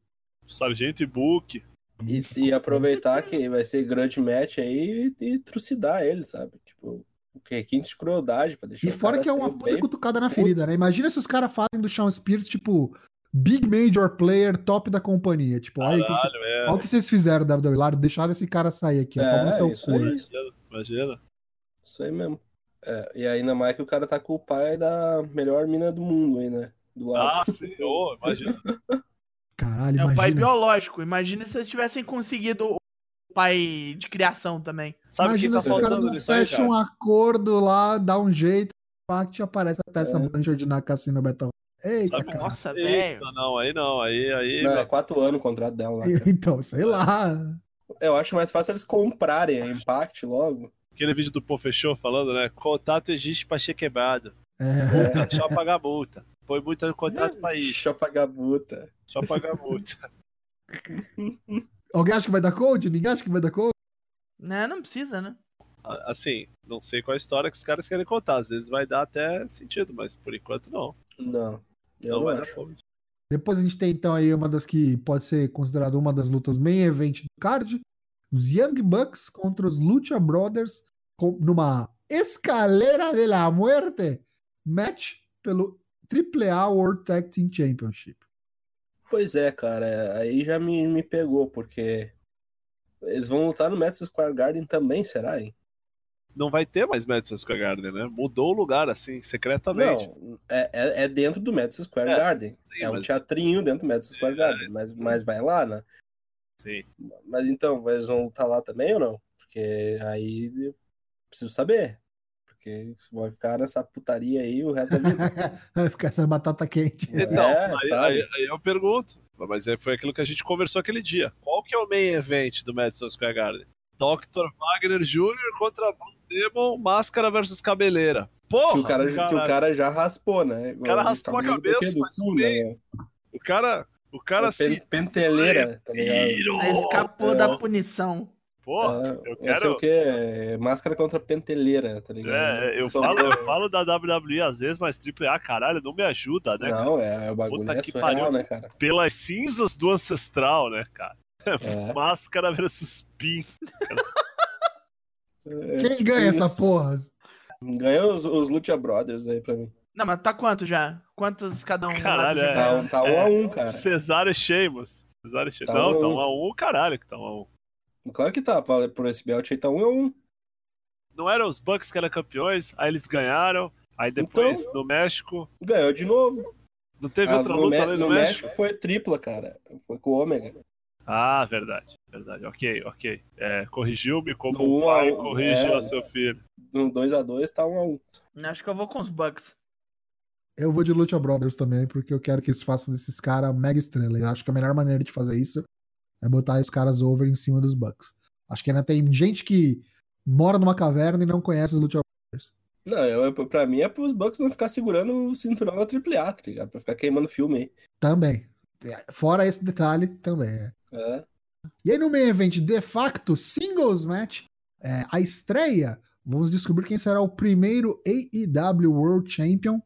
C: Sargento e Book.
D: E, e aproveitar que vai ser grande match aí e, e trucidar ele, sabe? Tipo, o requinte de crueldade pra deixar
B: E
D: o
B: fora
D: cara
B: que é uma puta
D: bem
B: cutucada na
D: puto.
B: ferida, né? Imagina se os caras fazem do Sean Spears, tipo, Big Major Player, top da companhia. Tipo, olha o que,
C: Caralho, é.
B: olha o que vocês fizeram, WWE, lá, deixaram esse cara sair aqui,
D: É, isso aí.
C: Imagina, imagina.
D: Isso aí mesmo. É, e ainda mais que o cara tá com o pai da melhor mina do mundo aí, né? Do lado.
C: Ah, sim, ô, imagina.
B: Caralho,
A: É o pai
B: imagina.
A: biológico. Imagina se eles tivessem conseguido o pai de criação também.
C: Sabe o que
B: Imagina
C: tá
B: se os caras
C: faltando
B: não
C: nisso aí,
B: fecham
C: cara?
B: um acordo lá, dá um jeito, que te aparece até essa
D: É.
B: Blanchard na Cassino Battle. Eita,
C: Sabe-.
A: Nossa, velho.
C: Não, aí não, aí, aí.
D: Não, é quatro anos o contrato dela lá. cara.
B: Então, sei lá.
D: Eu acho mais fácil eles comprarem a Impact logo.
C: Aquele vídeo do Pô Fechou falando, né? Contato existe pra ser quebrado.
B: É,
C: Multa, só pagar multa. Põe multa no contrato pra isso.
D: Deixa eu pagar a puta.
C: Só pagar multa.
B: Alguém acha que vai dar code? Ninguém acha que vai dar code?
A: Né, não precisa, né?
C: Assim, não sei qual a história que os caras querem contar. Às vezes vai dar até sentido, mas por enquanto não.
D: Não, eu
C: Não
D: não
C: vai dar
D: acho.
C: fome.
B: Depois a gente tem então aí uma das que pode ser considerada uma das lutas main event do card. Os Young Bucks contra os Lucha Brothers com- numa escalera de la muerte match pelo AAA World Tag Team Championship.
D: Pois é, cara, aí já me, me pegou, porque eles vão lutar no Madison Square Garden também, será, hein?
C: Não vai ter mais Madison Square Garden, né? Mudou o lugar, assim, secretamente.
D: Não, é, é, é dentro do Madison Square
C: É,
D: Garden.
C: sim,
D: é um
C: mas-
D: teatrinho dentro do Madison Square
C: É,
D: Garden, mas, mas vai lá, né?
C: Sim.
D: Mas então, eles vão lutar lá também ou não? Porque aí eu preciso saber. Porque vai ficar nessa putaria aí o resto da vida.
B: Vai ficar essa batata quente.
C: Então,
D: É,
C: aí, aí- aí eu pergunto. Mas aí foi aquilo que a gente conversou aquele dia. Qual que é o main event do Madison Square Garden? Dr. Wagner Jr. contra Blue Demon, máscara versus cabeleira. Porra!
D: que, o cara, que o cara já raspou, né?
C: O cara raspou a cabeça, faz um meio. O cara, o cara assim.
D: Pen- Penteleira, tá ligado?
A: Escapou
D: É.
A: da punição.
C: Porra,
D: É,
C: eu
D: Não sei o
C: quero.
D: que, é máscara contra penteleira, tá ligado?
C: É, eu
D: Só-
C: falo, eu falo da WWE às vezes, mas AAA, caralho, não me ajuda, né?
D: Não, é, o bagulho
C: Puta
D: é
C: que
D: surreal,
C: pariu.
D: né, cara?
C: Pelas cinzas do ancestral, né, cara?
D: É.
C: Máscara versus Pin.
D: É,
B: Quem ganha essa
D: isso.
B: porra?
D: Ganha os, os Lucha Brothers aí pra mim.
A: Não, mas tá quanto já? Quantos cada um?
C: Caralho, é.
D: Tá, tá um a um, cara.
C: Cesaro e Sheamus. Cesaro e Sheamus.
D: Tá
C: não,
D: um a
C: tá
D: um.
C: a um, caralho, que tá um a um.
D: Claro que tá, por esse belt aí tá um a um.
C: Não eram os Bucks que eram campeões, aí eles ganharam, aí depois
D: Então-
C: no México.
D: Ganhou de novo.
C: Não teve
D: Ah,
C: outra
D: no,
C: luta
D: Me-
C: ali no,
D: no
C: México?
D: México foi tripla, cara. Foi com o Ômega.
C: Ah, verdade, verdade. Ok, ok. É, corrigiu-me como o
D: um
C: pai
D: um,
C: corrige
D: é.
C: o seu filho.
D: No 2x2 tá um a um.
A: Acho que eu vou com os Bucks.
B: Eu vou de Lucha Brothers também, porque eu quero que eles façam desses caras mega estrela. Eu acho que a melhor maneira de fazer isso é botar os caras over em cima dos Bucks. Acho que ainda tem gente que mora numa caverna e não conhece os Lucha Brothers.
D: Não, eu, pra mim é pros Bucks não ficar segurando o cinturão na AAA, tá ligado? Pra ficar queimando filme aí.
B: Também. Fora esse detalhe, também. é.
D: É.
B: E aí no main event, de facto, singles match, é, a estreia, vamos descobrir quem será o primeiro AEW World Champion.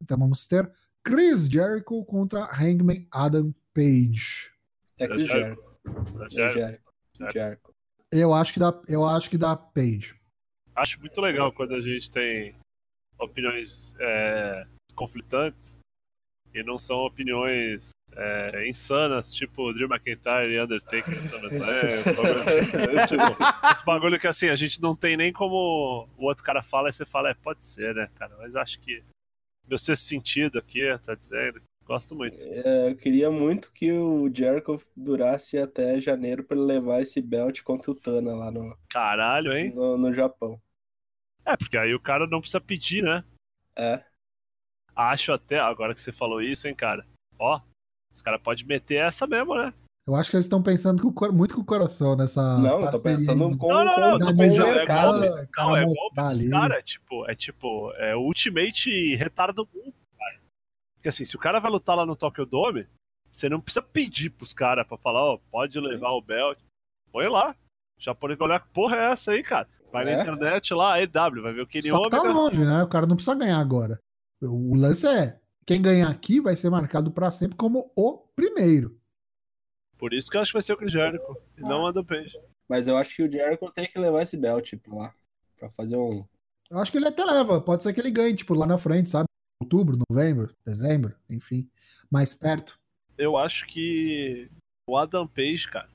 B: Então vamos ter Chris Jericho contra Hangman Adam Page.
D: É Chris
C: É
D: Jericho. É
C: Jericho.
D: Jericho. Jericho.
B: Eu acho que dá, eu acho que dá Page.
C: Acho muito legal quando a gente tem opiniões é, conflitantes e não são opiniões é, insanas, tipo Drew McIntyre e Undertaker assim, tipo, Esse bagulho que assim, a gente não tem nem como o outro cara fala e você fala, é, pode ser, né, cara? Mas acho que meu sexto sentido aqui tá dizendo. Gosto muito.
D: É, eu queria muito que o Jericho durasse até janeiro pra ele levar esse belt contra o Tana lá no,
C: Caralho, hein?
D: no, no Japão.
C: É, porque aí o cara não precisa pedir, né?
D: É.
C: Acho até, agora que você falou isso, hein, cara. Ó, os caras podem meter essa mesmo, né?
B: Eu acho que eles estão pensando com muito com o coração nessa.
D: não, eu tô pensando com,
C: Não, não, não,
D: com, com o
C: é
D: mercado.
B: cara
C: Não, é golpe dos
B: ali.
C: caras, é tipo, é tipo, é o ultimate retardo do mundo, cara. Porque assim, se o cara vai lutar lá no Tokyo Dome, você não precisa pedir pros caras pra falar, ó, pode levar o belt. Põe lá. O japonês vai olhar que porra é essa aí, cara. Vai na
D: É?
C: internet lá, EW, vai ver o Kenny
B: Só que tá
C: Omega.
B: longe, né? O cara não precisa ganhar agora. O lance é: quem ganhar aqui vai ser marcado pra sempre como o primeiro.
C: Por isso que eu acho que vai ser o Jericho, e não o Adam Page.
D: Mas eu acho que o Jericho tem que levar esse belt pra lá. Pra fazer um.
B: Eu acho que ele até leva. Pode ser que ele ganhe, tipo, lá na frente, sabe? Outubro, novembro, dezembro, enfim. Mais perto.
C: Eu acho que o Adam Page, cara,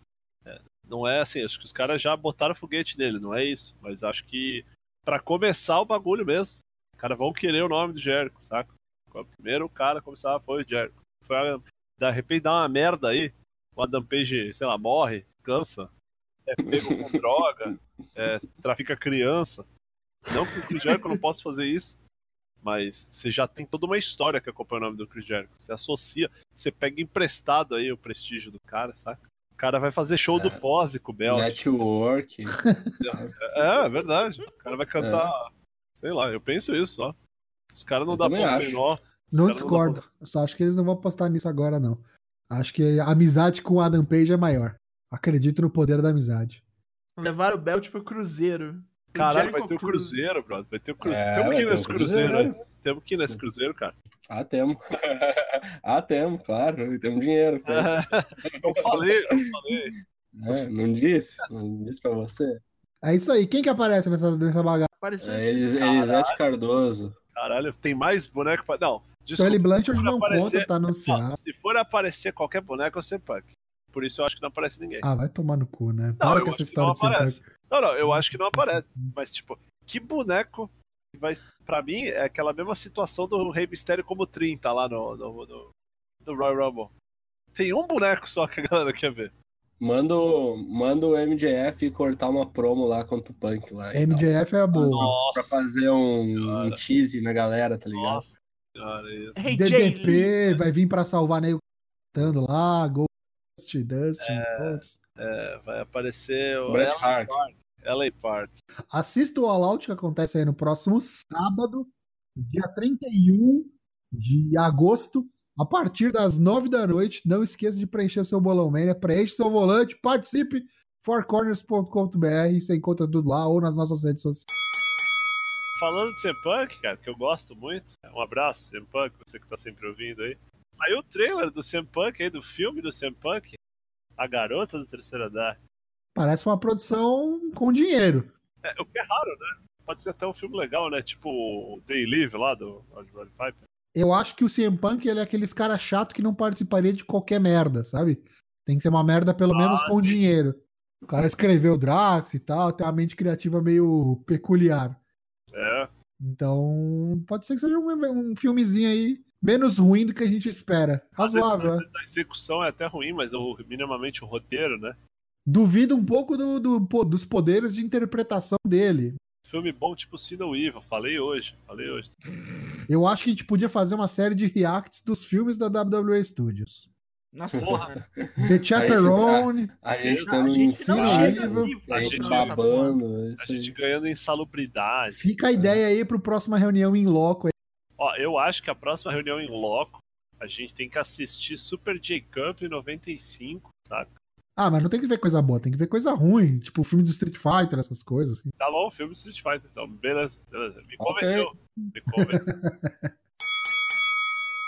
C: é, não é assim, acho que os caras já botaram foguete nele, não é isso. Mas acho que pra começar o bagulho mesmo, os caras vão querer o nome do Jericho, saca? O primeiro cara a começar foi o Jericho. Foi a, de repente dá uma merda aí, o Adam Page, sei lá, morre, cansa, é pego com droga, é, trafica criança. Não que o Chris Jericho não possa fazer isso, mas você já tem toda uma história que acompanha o nome do Chris Jericho. Você associa, você pega emprestado aí o prestígio do cara, saca? O cara vai fazer show do pose com o Belt.
D: Network.
C: É, é verdade. O cara vai cantar. Sei lá, eu penso isso, ó. Os caras não
D: Eu também
C: ponto sem nó.
B: Não discordo. Eu só acho que eles não vão apostar nisso agora, não. Acho que a amizade com o Adam Page é maior. Acredito no poder da amizade.
A: Levaram o belt pro Cruzeiro.
C: Caralho, vai ter o
A: Cruz.
C: Cruzeiro, brother. Vai ter o Cruzeiro.
D: É,
C: Temos que ir nesse Cruzeiro,
D: Cruzeiro.
C: né? Temos que ir nesse Cruzeiro, cara.
D: Ah, temos. ah, temos, claro. Temos dinheiro.
C: Eu falei, eu falei.
D: É, não disse? Não disse pra você?
B: É isso aí. Quem que aparece nessa, nessa bagaça?
A: Apareceu
D: É, Elis, Elisete Cardoso.
C: Caralho, tem mais boneco pra. Não, desculpa.
B: Blanchard
C: não
B: não
C: aparecer-
B: conta, tá anunciado.
C: se for aparecer qualquer boneco, eu ser punk. Por isso eu acho que não aparece ninguém.
B: Ah, vai tomar no cu, né?
C: Não,
B: Para com essa
C: não
B: história de ser
C: aparece.
B: punk.
C: Não, não, eu acho que não aparece. Mas, tipo, que boneco que vai. Pra mim, é aquela mesma situação do Rei Mistério como 30 lá no, no, no, no Royal Rumble. Tem um boneco só que a galera quer ver.
D: Manda, o- manda o MJF cortar uma promo lá contra o Punk lá.
B: MJF é a boa.
D: Pra fazer um, um tease na galera, tá ligado?
C: nossa. Cara, isso.
A: Hey, Jay Lee.
B: DDP vai vir pra salvar nego cantando lá, Ghost, Dustin, Rhodes.
C: É, vai aparecer o
D: Bret
C: LA
D: Hart.
C: Park. LA Park.
B: Assista o All Out que acontece aí no próximo sábado, dia 31 de agosto, a partir das 9 da noite. Não esqueça de preencher seu bolão mania, preenche seu volante, participe fourcorners.com.br, você encontra tudo lá ou nas nossas redes sociais.
C: Falando de CM Punk, cara, que eu gosto muito. Um abraço, CM Punk, você que tá sempre ouvindo aí. Saiu o trailer do CM Punk aí, do filme do CM Punk. A garota do terceiro andar.
B: Parece uma produção com dinheiro.
C: É, o que é raro, né? pode ser até um filme legal, né? Tipo o Day Live lá do Roddy Piper.
B: Eu acho que o CM Punk ele é aqueles cara chato que não participaria de qualquer merda, sabe? Tem que ser uma merda pelo
C: Ah,
B: menos com dinheiro. O cara escreveu Drax e tal, tem uma mente criativa meio peculiar.
C: É,
B: Então, pode ser que seja um, um filmezinho aí menos ruim do que a gente espera. Razoável, né?
C: a execução é até ruim, mas o, minimamente o roteiro, né?
B: Duvido um pouco do, do- dos poderes de interpretação dele.
C: Filme bom tipo Sino Evil, falei hoje, falei hoje.
B: Eu acho que a gente podia fazer uma série de reacts dos filmes da WWE Studios.
A: Nossa
C: Porra.
B: The Chaperone,
D: A gente
A: a vai
B: livre,
A: conseguir
D: a gente babando.
C: A
D: Isso
C: gente
D: aí.
C: ganhando em salubridade.
B: fica a ideia aí pro próxima reunião em loco. aí.
C: Ó, eu acho que a próxima reunião em loco, a gente tem que assistir Super J-Camp 95, sabe?
B: Ah, mas não tem que ver coisa boa, tem que ver coisa ruim, tipo o filme do Street Fighter, essas coisas. assim.
C: Tá bom, filme de Street Fighter, então. Beleza, beleza. Me convenceu. Me convenceu.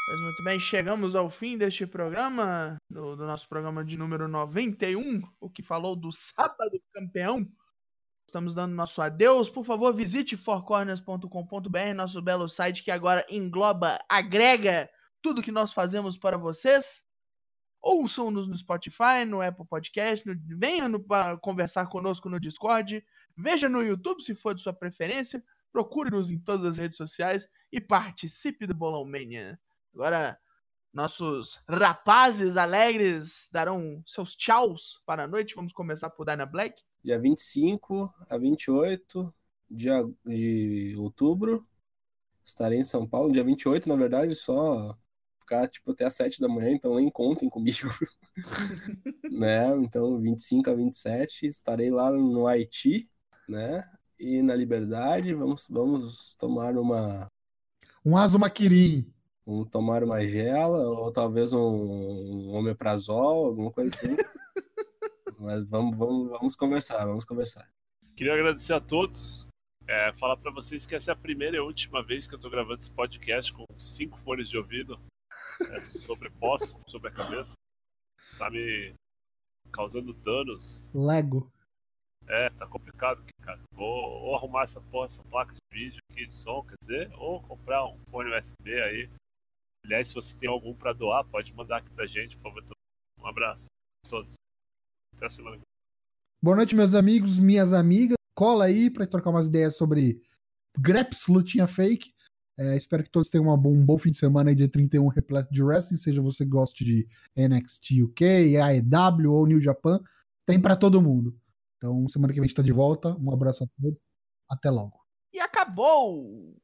A: Pois muito bem, chegamos ao fim deste programa, do, do nosso programa de número 91, o que falou do sábado campeão. Estamos dando nosso adeus. Por favor, visite fourcorners.com.br, nosso belo site que agora engloba, agrega tudo que nós fazemos para vocês. Ouçam-nos no Spotify, no Apple Podcast, no, venha no- conversar conosco no Discord, veja no YouTube se for de sua preferência, procure-nos em todas as redes sociais e participe do Bolão Mania. Agora, nossos rapazes alegres darão seus tchauz para a noite. Vamos começar por Dyna Black.
D: Dia 25 a 28 de, de outubro. Estarei em São Paulo. Dia 28, na verdade, só ficar tipo, até às 7 da manhã, então nem contem comigo. né? Então, 25 a 27, estarei lá no Haiti, né? E na Liberdade, vamos, vamos tomar uma
B: Um Azumaquirim.
D: Vamos tomar uma gela, ou talvez um, um omeprazol, alguma coisa assim. Mas vamos, vamos, vamos conversar, vamos conversar.
C: Queria agradecer a todos. É, falar pra vocês que essa é a primeira e última vez que eu tô gravando esse podcast com cinco fones de ouvido é, sobrepostos sobre a cabeça. Tá me causando danos.
B: Lego.
C: É, tá complicado aqui, cara. Vou ou arrumar essa porra, essa placa de vídeo aqui de som, quer dizer, ou comprar um fone USB aí. Aliás, se você tem algum pra doar, pode mandar aqui pra gente, por favor. Um abraço a todos. Até a semana.
B: Boa noite, meus amigos, minhas amigas. Cola aí pra trocar umas ideias sobre Greps, lutinha fake. É, espero que todos tenham uma bom- um bom fim de semana aí, dia 31, repleto de wrestling. Seja você goste de NXT UK, AEW ou New Japan, tem pra todo mundo. Então, semana que vem a gente tá de volta. Um abraço a todos. Até logo.
A: E acabou!